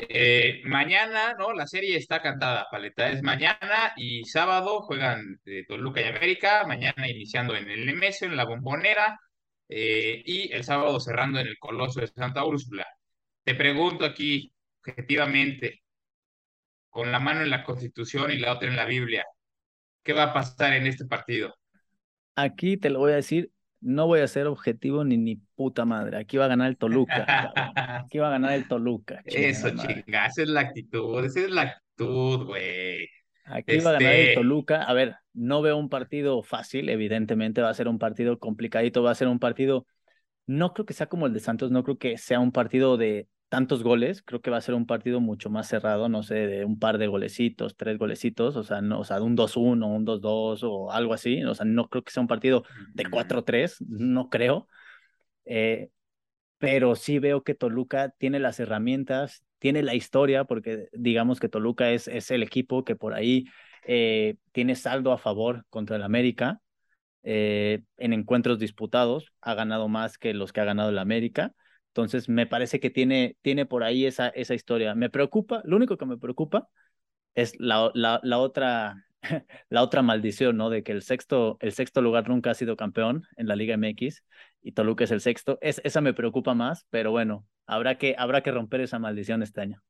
Speaker 1: eh, mañana, ¿no? La serie está cantada, Paleta. Es mañana y sábado juegan eh, Toluca y América. Mañana iniciando en el Nemesio, en la Bombonera. Eh, y el sábado cerrando en el Coloso de Santa Úrsula. Te pregunto aquí, objetivamente, con la mano en la Constitución y la otra en la Biblia, ¿qué va a pasar en este partido?
Speaker 2: Aquí te lo voy a decir no voy a ser objetivo ni ni puta madre. Aquí va a ganar el Toluca. Aquí va a ganar el Toluca.
Speaker 1: Eso, chinga, esa es la actitud, esa es la actitud, güey.
Speaker 2: Aquí va a ganar el este Toluca. A ver, no veo un partido fácil, evidentemente va a ser un partido complicadito, va a ser un partido, no creo que sea como el de Santos, no creo que sea un partido de tantos goles, creo que va a ser un partido mucho más cerrado, no sé, de un par de golecitos, tres golecitos, o sea, no, o sea, de un 2-1, un 2-2 o algo así, o sea, no creo que sea un partido de 4-3, no creo, eh, pero sí veo que Toluca tiene las herramientas, tiene la historia, porque digamos que Toluca es, es el equipo que por ahí eh, tiene saldo a favor contra el América, eh, en encuentros disputados, ha ganado más que los que ha ganado el América, entonces, me parece que tiene, tiene por ahí esa, esa historia. Me preocupa, lo único que me preocupa es la, la, la otra, la otra maldición, ¿no? De que el sexto, el sexto lugar nunca ha sido campeón en la Liga MX y Toluca es el sexto. Es, esa me preocupa más, pero bueno, habrá que, habrá que romper esa maldición este año.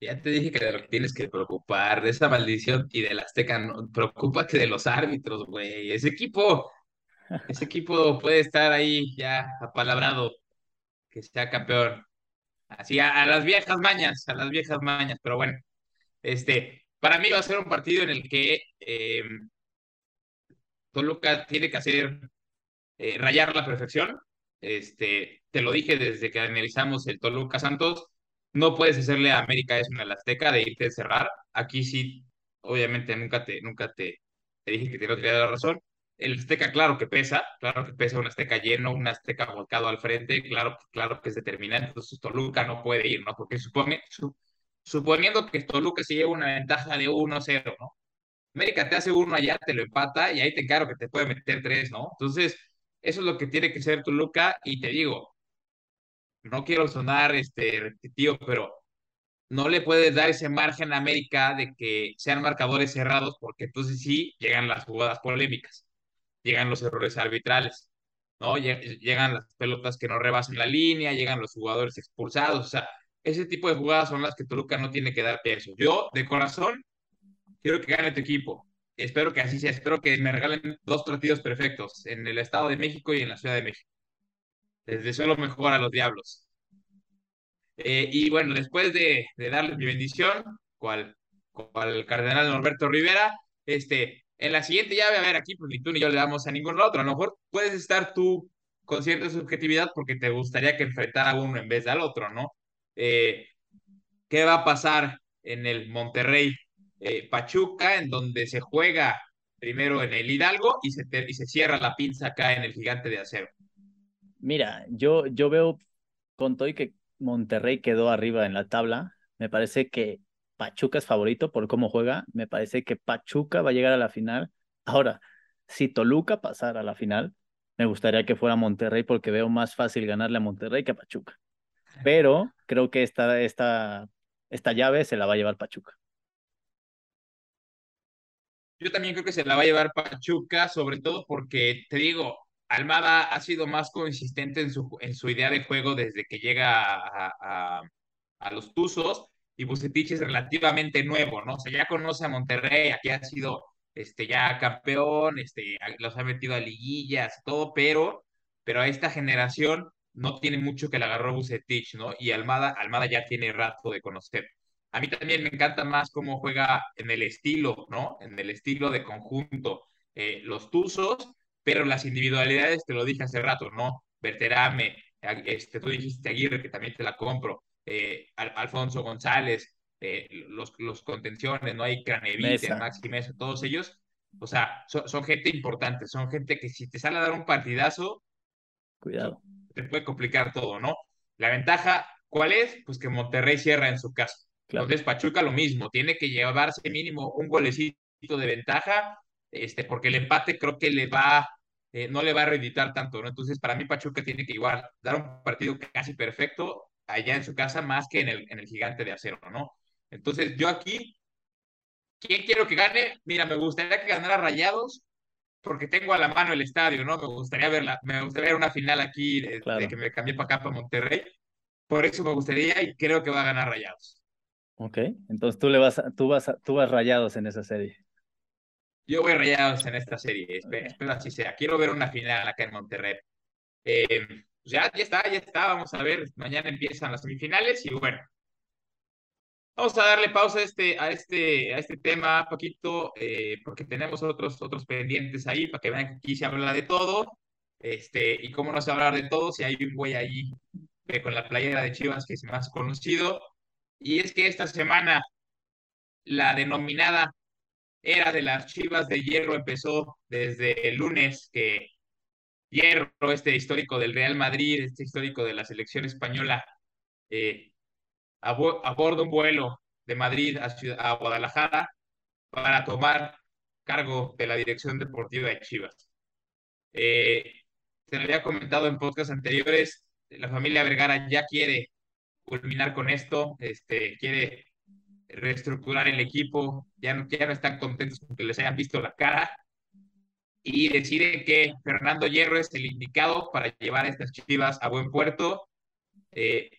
Speaker 1: Ya te dije que de lo que tienes que preocupar, de esa maldición y del Azteca, no, preocúpate de los árbitros, güey. Ese equipo ese equipo puede estar ahí ya apalabrado, que sea campeón. Así a, las viejas mañas, a las viejas mañas, pero bueno, este, para mí va a ser un partido en el que eh, Toluca tiene que hacer eh, rayar la perfección. Este, te lo dije desde que analizamos el Toluca Santos, no puedes hacerle a América es una Azteca de irte a cerrar. Aquí sí, obviamente nunca te, nunca te, te dije que te lo tenía la razón el Azteca, claro que pesa, claro que pesa un Azteca lleno, un Azteca volcado al frente, claro, claro que es determinante, entonces Toluca no puede ir, ¿no? Porque supone, suponiendo que Toluca se lleva una ventaja de 1-0, ¿no? América te hace uno allá, te lo empata y ahí te encargo que te puede meter tres, ¿no? Entonces, eso es lo que tiene que ser Toluca y te digo, no quiero sonar este, repetitivo, pero no le puedes dar ese margen a América de que sean marcadores cerrados porque entonces sí llegan las jugadas polémicas llegan los errores arbitrales, ¿no? Llegan las pelotas que no rebasan la línea, llegan los jugadores expulsados, o sea, ese tipo de jugadas son las que Toluca no tiene que dar peso. Yo, de corazón, quiero que gane tu equipo. Espero que así sea. Espero que me regalen dos partidos perfectos en el Estado de México y en la Ciudad de México. Les deseo mejor a los diablos. Eh, y bueno, después de, de darles mi bendición, cual, cual cardenal Norberto Rivera, este, en la siguiente llave, a ver, aquí pues ni tú ni yo le damos a ningún otro. A lo mejor puedes estar tú con cierta subjetividad porque te gustaría que enfrentara a uno en vez de al otro, ¿no? Eh, ¿Qué va a pasar en el Monterrey eh, Pachuca, en donde se juega primero en el Hidalgo y se, y se cierra la pinza acá en el Gigante de Acero?
Speaker 2: Mira, yo, yo veo con todo y que Monterrey quedó arriba en la tabla. Me parece que Pachuca es favorito por cómo juega. Me parece que Pachuca va a llegar a la final. Ahora, si Toluca pasara a la final, me gustaría que fuera Monterrey porque veo más fácil ganarle a Monterrey que a Pachuca. Pero creo que esta, esta, esta llave se la va a llevar Pachuca.
Speaker 1: Yo también creo que se la va a llevar Pachuca, sobre todo porque, te digo, Almada ha sido más consistente en su, en su idea de juego desde que llega a, a, a los Tuzos y Bucetich es relativamente nuevo, ¿no? O sea, ya conoce a Monterrey, aquí ha sido este, ya campeón, este, los ha metido a liguillas, todo, pero, pero a esta generación no tiene mucho que le agarró Bucetich, ¿no? Y Almada, Almada ya tiene rato de conocer. A mí también me encanta más cómo juega en el estilo, ¿no? En el estilo de conjunto, eh, los Tuzos, pero las individualidades, te lo dije hace rato, ¿no? Berterame, este, tú dijiste Aguirre, que también te la compro. Eh, Alfonso González, eh, los, los contenciones, no hay Cranevite, Maxi Mesa, todos ellos, o sea, son, gente importante, son gente que si te sale a dar un partidazo,
Speaker 2: cuidado,
Speaker 1: te puede complicar todo, ¿no? La ventaja, ¿cuál es? Pues que Monterrey cierra en su casa. Entonces Pachuca lo mismo, tiene que llevarse mínimo un golecito de ventaja, este, porque el empate creo que le va, eh, no le va a reeditar tanto, ¿no? Entonces para mí Pachuca tiene que igual dar un partido casi perfecto allá en su casa más que en el, en el gigante de acero, ¿no? Entonces, yo aquí, ¿quién quiero que gane? Mira, me gustaría que ganara Rayados, porque tengo a la mano el estadio, ¿no? Me gustaría verla, me gustaría ver una final aquí de, que me cambié para acá, para Monterrey. Por eso me gustaría y creo que va a ganar Rayados.
Speaker 2: Ok, entonces tú le vas, tú vas, tú vas Rayados en esa serie.
Speaker 1: Yo voy rayados en esta serie, espero, así sea. Quiero ver una final acá en Monterrey. Eh, ya, ya está, ya está. Vamos a ver. Mañana empiezan las semifinales y bueno. Vamos a darle pausa a este, a este, a este tema, Paquito, eh, porque tenemos otros, otros pendientes ahí para que vean que aquí se habla de todo. Este, y cómo no se hablar de todo si hay un güey ahí eh, con la playera de Chivas que es más conocido. Y es que esta semana la denominada era de las Chivas de Hierro empezó desde el lunes que Hierro, este histórico del Real Madrid, este histórico de la selección española, eh, aborda un vuelo de Madrid a, a Guadalajara para tomar cargo de la dirección deportiva de Chivas. Eh, se lo había comentado en podcasts anteriores, la familia Vergara ya quiere culminar con esto, este, quiere reestructurar el equipo, ya no, ya no están contentos con que les hayan visto la cara y decide que Fernando Hierro es el indicado para llevar a estas chivas a buen puerto. Eh,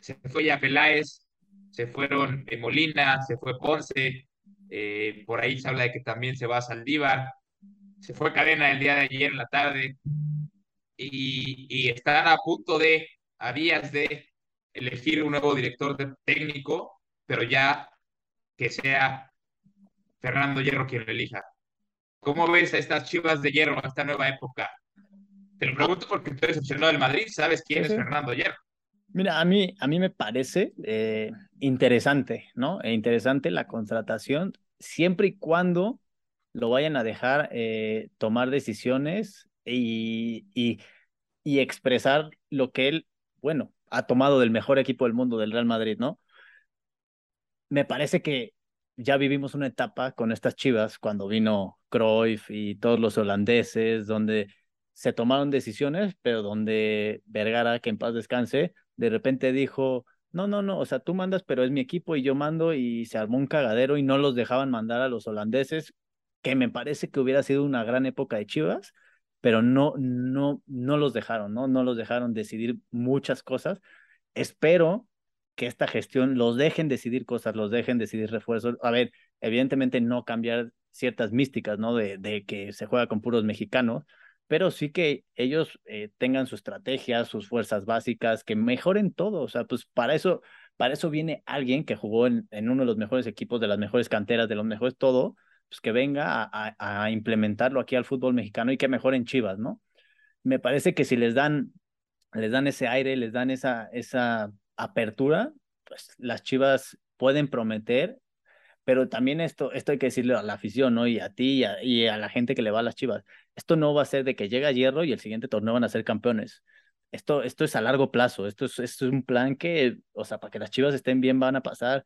Speaker 1: se fue ya Peláez, se fueron Molina, se fue Ponce, eh, por ahí se habla de que también se va a Saldívar, se fue Cadena el día de ayer en la tarde y, y están a punto de, a días de elegir un nuevo director técnico pero ya que sea Fernando Hierro quien lo elija. ¿Cómo ves a estas chivas de hierro, a esta nueva época? Te lo pregunto porque tú eres aficionado del Madrid, ¿sabes quién es Fernando Hierro?
Speaker 2: Mira, a mí, a mí me parece eh, interesante, ¿no? E interesante la contratación, siempre y cuando lo vayan a dejar eh, tomar decisiones y, y, y expresar lo que él, bueno, ha tomado del mejor equipo del mundo, del Real Madrid, ¿no? me parece que ya vivimos una etapa con estas chivas cuando vino Cruyff y todos los holandeses, donde se tomaron decisiones, pero donde Vergara, que en paz descanse, de repente dijo, no, no, no, o sea, tú mandas, pero es mi equipo y yo mando y se armó un cagadero y no los dejaban mandar a los holandeses, que me parece que hubiera sido una gran época de Chivas, pero no, no, no los dejaron, ¿no? No los dejaron decidir muchas cosas. Espero que esta gestión los dejen decidir cosas, los dejen decidir refuerzos. A ver, evidentemente no cambiar ciertas místicas, ¿no? De, que se juega con puros mexicanos, pero sí que ellos eh, tengan su estrategia, sus fuerzas básicas, que mejoren todo. O sea, pues para eso, para eso viene alguien que jugó en, en uno de los mejores equipos, de las mejores canteras, de los mejores todo, pues que venga a, a, implementarlo aquí al fútbol mexicano y que mejoren Chivas, ¿no? Me parece que si les dan, les dan ese aire, les dan esa, esa apertura, pues las Chivas pueden prometer, pero también esto, esto hay que decirle a la afición, ¿no? Y a ti y a, la gente que le va a las Chivas. Esto no va a ser de que llega hierro y el siguiente torneo van a ser campeones. Esto, esto es a largo plazo, esto es, esto es un plan que, o sea, para que las Chivas estén bien van a pasar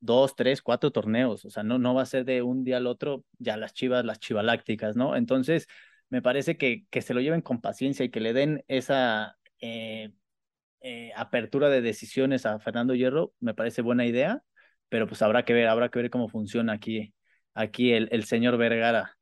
Speaker 2: dos, tres, cuatro torneos, o sea, no, no va a ser de un día al otro ya las Chivas, las Chivalácticas, ¿no? Entonces, me parece que, que se lo lleven con paciencia y que le den esa, eh, eh, apertura de decisiones a Fernando Hierro, me parece buena idea, pero pues habrá que ver, habrá que ver cómo funciona aquí, aquí el, el señor Vergara.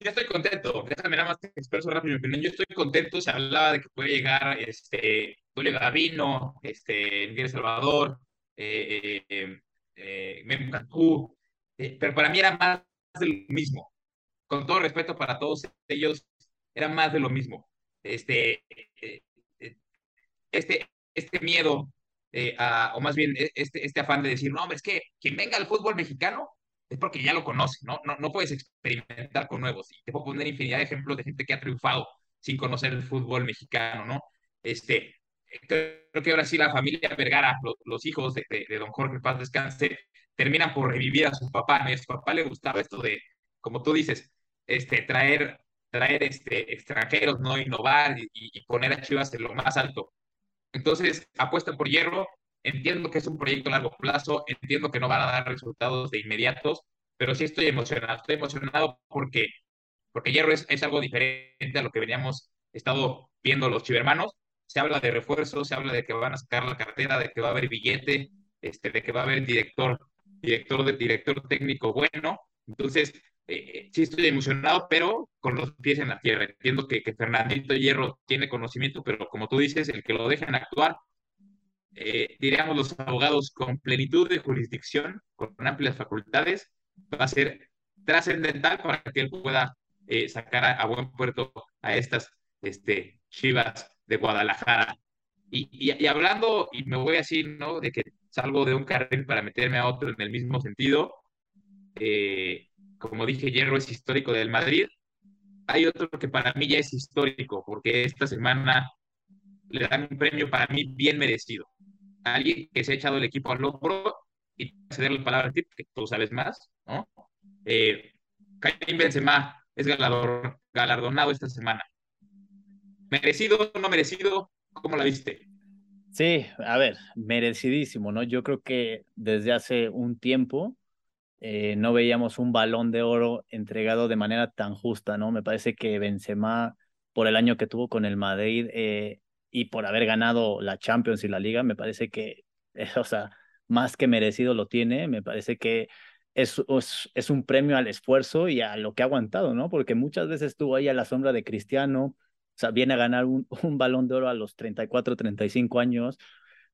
Speaker 1: Yo estoy contento, déjame nada más expreso rápido mi opinión. Yo estoy contento, se hablaba de que puede llegar este, Julio Gavino, este, Miguel Salvador, eh, eh, eh Memo Cantú, pero para mí era más de lo mismo. Con todo respeto para todos ellos, era más de lo mismo. Este, este, este miedo, eh, o más bien e, este, este afán de decir, no, es que quien venga al fútbol mexicano es porque ya lo conoce, ¿no? No, no puedes experimentar con nuevos. Y te puedo poner infinidad de ejemplos de gente que ha triunfado sin conocer el fútbol mexicano, ¿no? Este, creo que ahora sí la familia Vergara, los, hijos de, don Jorge Paz Descanse, terminan por revivir a su papá, ¿no? a su papá le gustaba esto de, como tú dices, este, traer, traer este, extranjeros, ¿no? Innovar y, y poner a Chivas en lo más alto. Entonces, apuesta por Hierro. Entiendo que es un proyecto a largo plazo, entiendo que no van a dar resultados de inmediatos, pero sí estoy emocionado. Estoy emocionado porque, porque Hierro es, es algo diferente a lo que veníamos estado viendo los chivermanos. Se habla de refuerzos, se habla de que van a sacar la cartera, de que va a haber billete, este, de que va a haber director, director, de, director técnico bueno. Entonces, eh, sí estoy emocionado, pero con los pies en la tierra. Entiendo que, que Fernandito Hierro tiene conocimiento, pero como tú dices, el que lo dejen actuar, eh, diríamos los abogados con plenitud de jurisdicción, con amplias facultades, va a ser trascendental para que él pueda eh, sacar a, buen puerto a estas este, Chivas de Guadalajara. Y, y, hablando, y me voy a decir, ¿no? De que salgo de un carril para meterme a otro en el mismo sentido. Eh, como dije, Hierro es histórico del Madrid. Hay otro que para mí ya es histórico, porque esta semana le dan un premio para mí bien merecido. alguien que se ha echado el equipo al hombro y ceder la palabra a ti, que tú sabes más, ¿no? Eh, Benzema es galardonado esta semana. ¿Merecido o no merecido? ¿Cómo la viste?
Speaker 2: Sí, a ver, merecidísimo, ¿no? Yo creo que desde hace un tiempo eh, no veíamos un balón de oro entregado de manera tan justa, ¿no? Me parece que Benzema, por el año que tuvo con el Madrid eh, y por haber ganado la Champions y la Liga, me parece que, o sea, más que merecido lo tiene, me parece que es, es, un premio al esfuerzo y a lo que ha aguantado, ¿no? Porque muchas veces estuvo ahí a la sombra de Cristiano, o sea, viene a ganar un, un balón de oro a los 34, 35 años,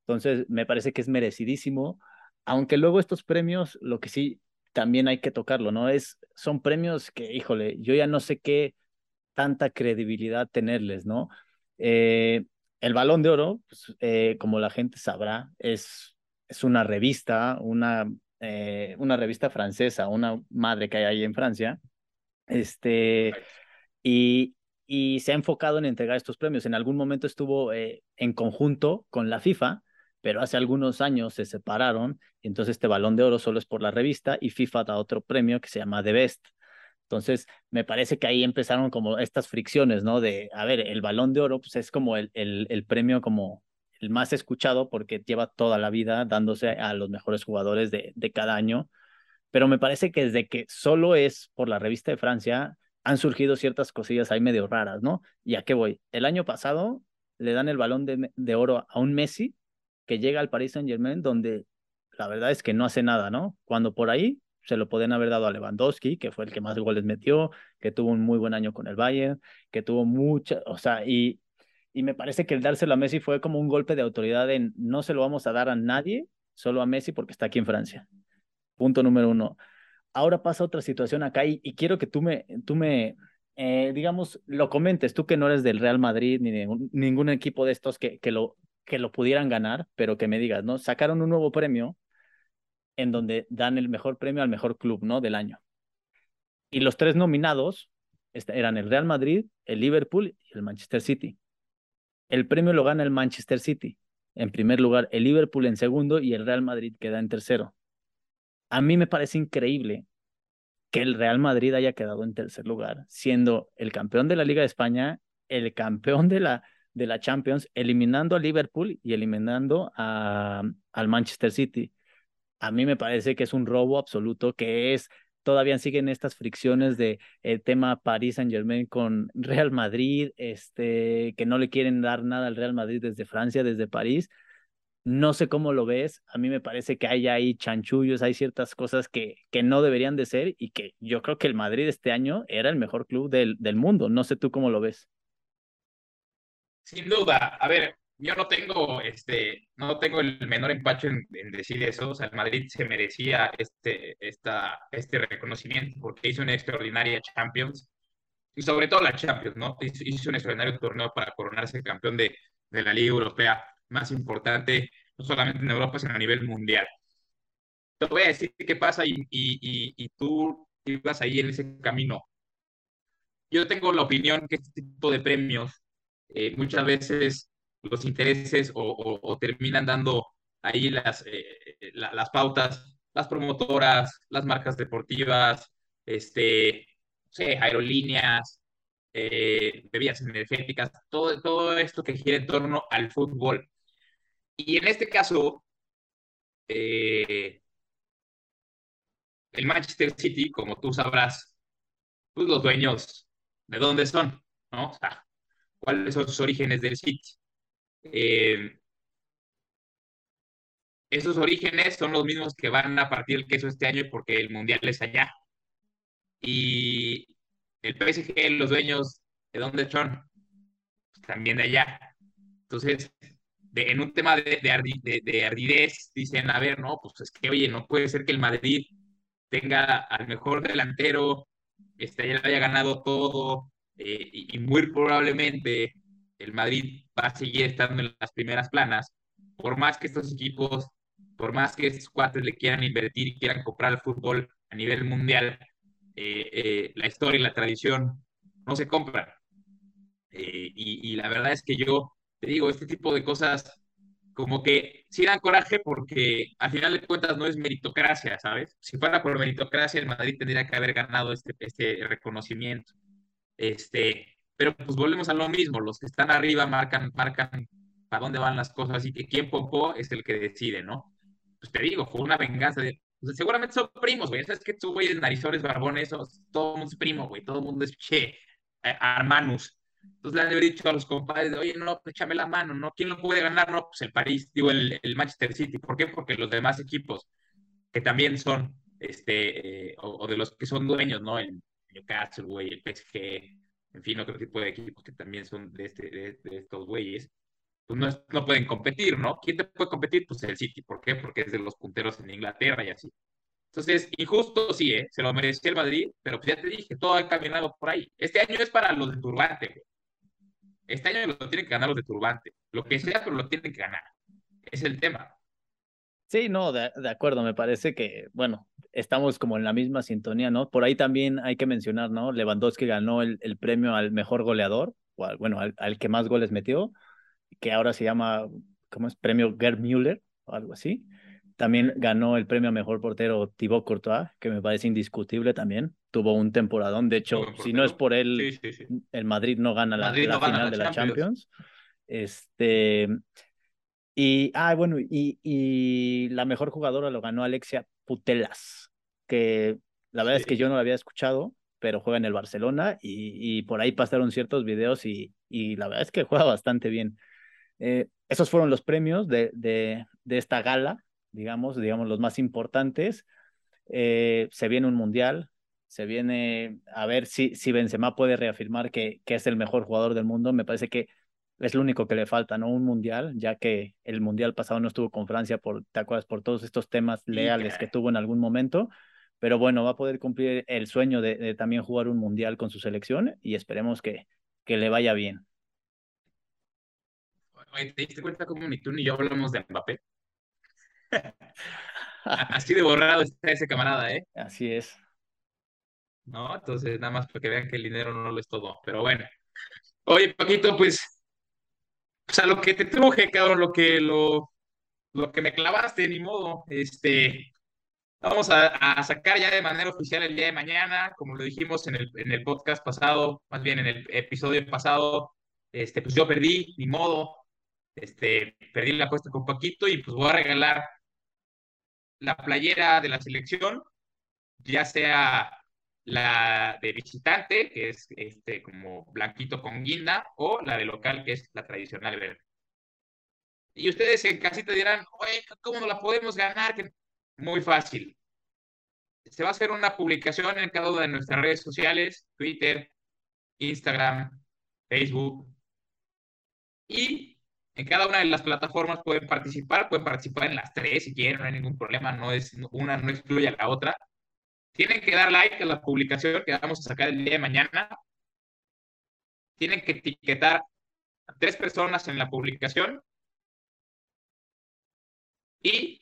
Speaker 2: entonces me parece que es merecidísimo, aunque luego estos premios, lo que sí también hay que tocarlo, ¿no? Es, son premios que, híjole, yo ya no sé qué tanta credibilidad tenerles, ¿no? Eh, el balón de oro, pues, eh, como la gente sabrá, es, es una revista, una, eh, una revista francesa, una madre que hay ahí en Francia, este, y, y se ha enfocado en entregar estos premios. En algún momento estuvo en conjunto con la FIFA, pero hace algunos años se separaron, y entonces este balón de oro solo es por la revista y FIFA da otro premio que se llama The Best. Entonces, me parece que ahí empezaron como estas fricciones, ¿no? De, a ver, el balón de oro, pues es como el, el, el premio como el más escuchado porque lleva toda la vida dándose a los mejores jugadores de, de cada año. Pero me parece que desde que solo es por la revista de Francia, han surgido ciertas cosillas ahí medio raras, ¿no? ¿Y a qué voy? El año pasado le dan el balón de, de oro a un Messi que llega al Paris Saint Germain donde la verdad es que no hace nada, ¿no? Cuando por ahí se lo pueden haber dado a Lewandowski, que fue el que más goles metió, que tuvo un muy buen año con el Bayern, que tuvo mucha, o sea, y, y me parece que el dárselo a Messi fue como un golpe de autoridad en no se lo vamos a dar a nadie, solo a Messi porque está aquí en Francia. Punto número uno. Ahora pasa otra situación acá y, quiero que tú me, tú me eh, digamos, lo comentes, tú que no eres del Real Madrid ni de ningún equipo de estos que, que, lo, que lo pudieran ganar, pero que me digas, ¿no? Sacaron un nuevo premio en donde dan el mejor premio al mejor club, ¿no? Del año. Y los tres nominados eran el Real Madrid, el Liverpool y el Manchester City. El premio lo gana el Manchester City en primer lugar, el Liverpool en segundo y el Real Madrid queda en tercero. A mí me parece increíble que el Real Madrid haya quedado en tercer lugar, siendo el campeón de la Liga de España, el campeón de la, de la Champions, eliminando a Liverpool y eliminando a, al Manchester City a mí me parece que es un robo absoluto, que es, todavía siguen estas fricciones de el tema París Saint Germain con Real Madrid, este, que no le quieren dar nada al Real Madrid desde Francia, desde París. No sé cómo lo ves, a mí me parece que hay ahí chanchullos, hay ciertas cosas que, que no deberían de ser y que yo creo que el Madrid este año era el mejor club del, del mundo. No sé tú cómo lo ves.
Speaker 1: Sin duda, a ver, yo no tengo, este, no tengo el menor empacho en, decir eso. O sea, el Madrid se merecía este, esta, este reconocimiento porque hizo una extraordinaria Champions y sobre todo la Champions, ¿no? Hizo, un extraordinario torneo para coronarse campeón de, de la Liga Europea más importante, no solamente en Europa, sino a nivel mundial. Te voy a decir qué pasa y, y, y, tú ibas ahí en ese camino. Yo tengo la opinión que este tipo de premios eh, muchas veces los intereses o, terminan dando ahí las, eh, las pautas, las promotoras, las marcas deportivas, este, aerolíneas, eh, bebidas energéticas, todo, todo esto que gira en torno al fútbol. Y en este caso, eh, el Manchester City, como tú sabrás, pues los dueños, ¿de dónde son? ¿No? O sea, ¿cuáles son sus orígenes del City? Eh, esos orígenes son los mismos que van a partir del queso este año porque el mundial es allá. Y el PSG, los dueños, ¿de dónde son? Pues también de allá. Entonces, en un tema de, de, ardidez, dicen, a ver, no, pues es que, oye, no puede ser que el Madrid tenga al mejor delantero, este, ya haya ganado todo, eh, y, muy probablemente el Madrid va a seguir estando en las primeras planas, por más que estos equipos, por más que estos cuates le quieran invertir y quieran comprar el fútbol a nivel mundial, eh, eh, la historia y la tradición no se compran. y, y la verdad es que yo te digo, este tipo de cosas como que sí dan coraje porque al final de cuentas no es meritocracia, ¿sabes? Si fuera por meritocracia, el Madrid tendría que haber ganado este, este reconocimiento. Este, pero pues volvemos a lo mismo, los que están arriba marcan, marcan para dónde van las cosas y que quien popó es el que decide, ¿no? Pues te digo, fue una venganza de... seguramente son primos, güey. ¿Sabes que tú, güey, narizores, barbones, todo el mundo es primo, güey. Todo el mundo es che, eh, hermanos. Entonces le han dicho a los compadres, oye, no, pues, échame la mano, ¿no? ¿Quién lo puede ganar? No, pues el París, digo, el, el Manchester City. ¿Por qué? Porque los demás equipos, que también son, este, eh, o, de los que son dueños, ¿no? Newcastle, güey, el PSG, en fin, otro tipo de equipos que también son de, este, de, estos güeyes, pues no, no pueden competir, ¿no? ¿Quién te puede competir? Pues el City. ¿Por qué? Porque es de los punteros en Inglaterra y así. Entonces, injusto sí, ¿eh? Se lo merecía el Madrid, pero pues ya te dije, todo ha caminado por ahí. Este año es para los de Turbante, güey. Este año lo tienen que ganar los de Turbante. Lo que sea, pero lo tienen que ganar. Es el tema.
Speaker 2: Sí, no, de, acuerdo. Me parece que, bueno, estamos como en la misma sintonía, ¿no? Por ahí también hay que mencionar, ¿no? Lewandowski ganó el, el premio al mejor goleador, o al, bueno, al, al, que más goles metió, que ahora se llama, ¿cómo es? Premio Gerd Müller, o algo así. También ganó el premio a mejor portero Thibaut Courtois, que me parece indiscutible también. Tuvo un temporadón. De hecho, si no es por él, el Madrid no gana la, final de la Champions. Este. Y, ah, bueno, y, y la mejor jugadora lo ganó Alexia Putelas, que la verdad es que yo no la había escuchado, pero juega en el Barcelona y, y por ahí pasaron ciertos videos y, y, la verdad es que juega bastante bien. Eh, esos fueron los premios de, de, de esta gala digamos, digamos los más importantes. Eh, se viene un mundial, se viene a ver si, si Benzema puede reafirmar que, que es el mejor jugador del mundo. Me parece que es lo único que le falta, ¿no? Un mundial, ya que el mundial pasado no estuvo con Francia por, ¿te acuerdas? Por todos estos temas leales que tuvo en algún momento. Pero bueno, va a poder cumplir el sueño de, también jugar un mundial con su selección y esperemos que, que le vaya bien.
Speaker 1: ¿te diste cuenta cómo ni tú ni yo hablamos de Mbappé? Así de borrado está ese camarada, ¿eh?
Speaker 2: Así es.
Speaker 1: ¿No? Entonces, nada más para que vean que el dinero no lo es todo. Pero bueno. Oye, Paquito, pues, o sea, lo que te truje, cabrón, lo que, lo, lo que me clavaste, ni modo. Este, vamos a, a, sacar ya de manera oficial el día de mañana, como lo dijimos en el, en el podcast pasado, más bien en el episodio pasado, este, pues yo perdí, ni modo. Este, perdí la apuesta con Paquito y pues voy a regalar la playera de la selección, ya sea la de visitante, que es este como blanquito con guinda, o la de local, que es la tradicional verde. Y ustedes en casita dirán, ¿cómo no la podemos ganar? Muy fácil. Se va a hacer una publicación en cada una de nuestras redes sociales, Twitter, Instagram, Facebook. Y en cada una de las plataformas pueden participar, pueden participar en las tres si quieren, no hay ningún problema, no es, una no excluye a la otra. Tienen que dar like a la publicación que vamos a sacar el día de mañana. Tienen que etiquetar a tres personas en la publicación. Y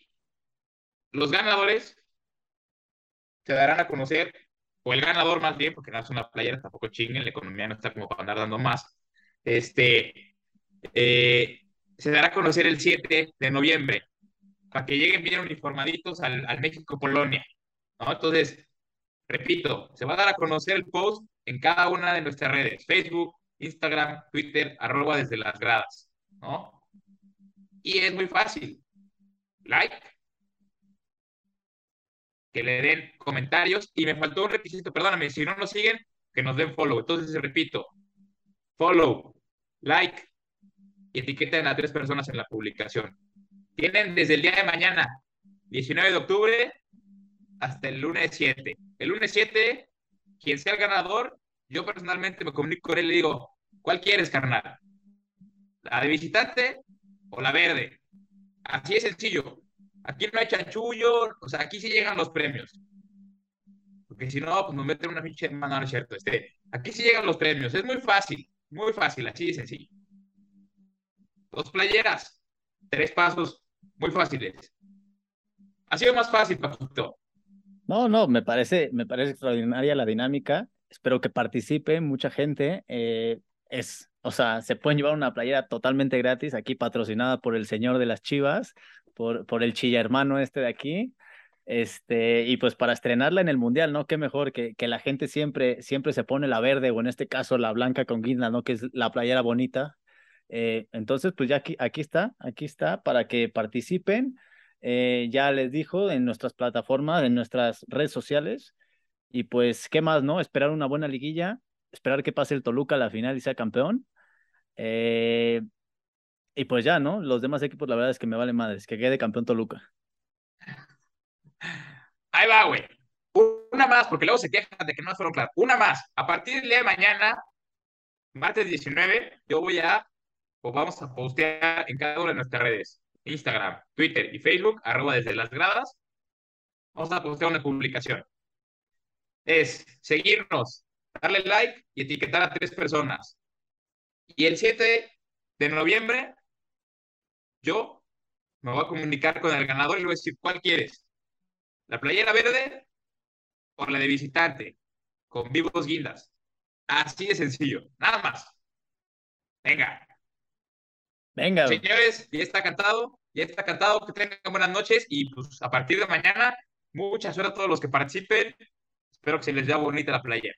Speaker 1: los ganadores se darán a conocer, o el ganador más bien, porque no es una playera, tampoco chinguen, la economía no está como para andar dando más. Este, eh, se dará a conocer el 7 de noviembre, para que lleguen bien uniformaditos al, México-Polonia. ¿No? Entonces, repito, se va a dar a conocer el post en cada una de nuestras redes, Facebook, Instagram, Twitter, arroba desde las gradas, ¿no? Y es muy fácil. Like, que le den comentarios y me faltó un requisito, perdóname, si no nos siguen, que nos den follow. Entonces, repito, follow, like, y etiqueten a tres personas en la publicación. Tienen desde el día de mañana, 19 de octubre, hasta el lunes 7. El lunes 7, quien sea el ganador, yo personalmente me comunico con él y le digo, ¿cuál quieres, carnal? ¿La de visitante o la verde? Así es sencillo. Aquí no hay chanchullo, o sea, aquí sí llegan los premios. porque si no, pues nos meten una pinche mano, no es cierto. Este, aquí sí llegan los premios, es muy fácil, muy fácil, así de sencillo. Dos playeras, tres pasos, muy fáciles. Ha sido más fácil, Paquito.
Speaker 2: No, no, me parece, me parece extraordinaria la dinámica. Espero que participe mucha gente. Eh, es, o sea, se pueden llevar una playera totalmente gratis, aquí patrocinada por el señor de las Chivas, por, por el chilla hermano este de aquí. Este, y pues para estrenarla en el Mundial, ¿no? Qué mejor que, que la gente siempre, siempre se pone la verde o en este caso la blanca con guinda, ¿no? Que es la playera bonita. Eh, entonces, pues ya aquí, aquí está, aquí está para que participen. Eh, ya les dijo en nuestras plataformas, en nuestras redes sociales. Y pues, ¿qué más, no? Esperar una buena liguilla, esperar que pase el Toluca a la final y sea campeón. Eh, y pues ya, ¿no? Los demás equipos, la verdad es que me vale madres, que quede campeón Toluca.
Speaker 1: Ahí va, güey. Una más, porque luego se quejan de que no fueron claros. Una más. A partir de mañana, martes 19, yo voy a, o vamos a postear en cada una de nuestras redes. Instagram, Twitter y Facebook, arroba desde las gradas. Vamos a postear una publicación. Es seguirnos, darle like y etiquetar a tres personas. Y el 7 de noviembre, yo me voy a comunicar con el ganador y le voy a decir cuál quieres. ¿La playera verde o la de visitante? Con vivos guindas. Así de sencillo. Nada más. Venga.
Speaker 2: Venga.
Speaker 1: Señores, ya está cantado. Ya está cantado. Que tengan buenas noches. Y pues a partir de mañana, mucha suerte a todos los que participen. Espero que se les dé bonita la playa.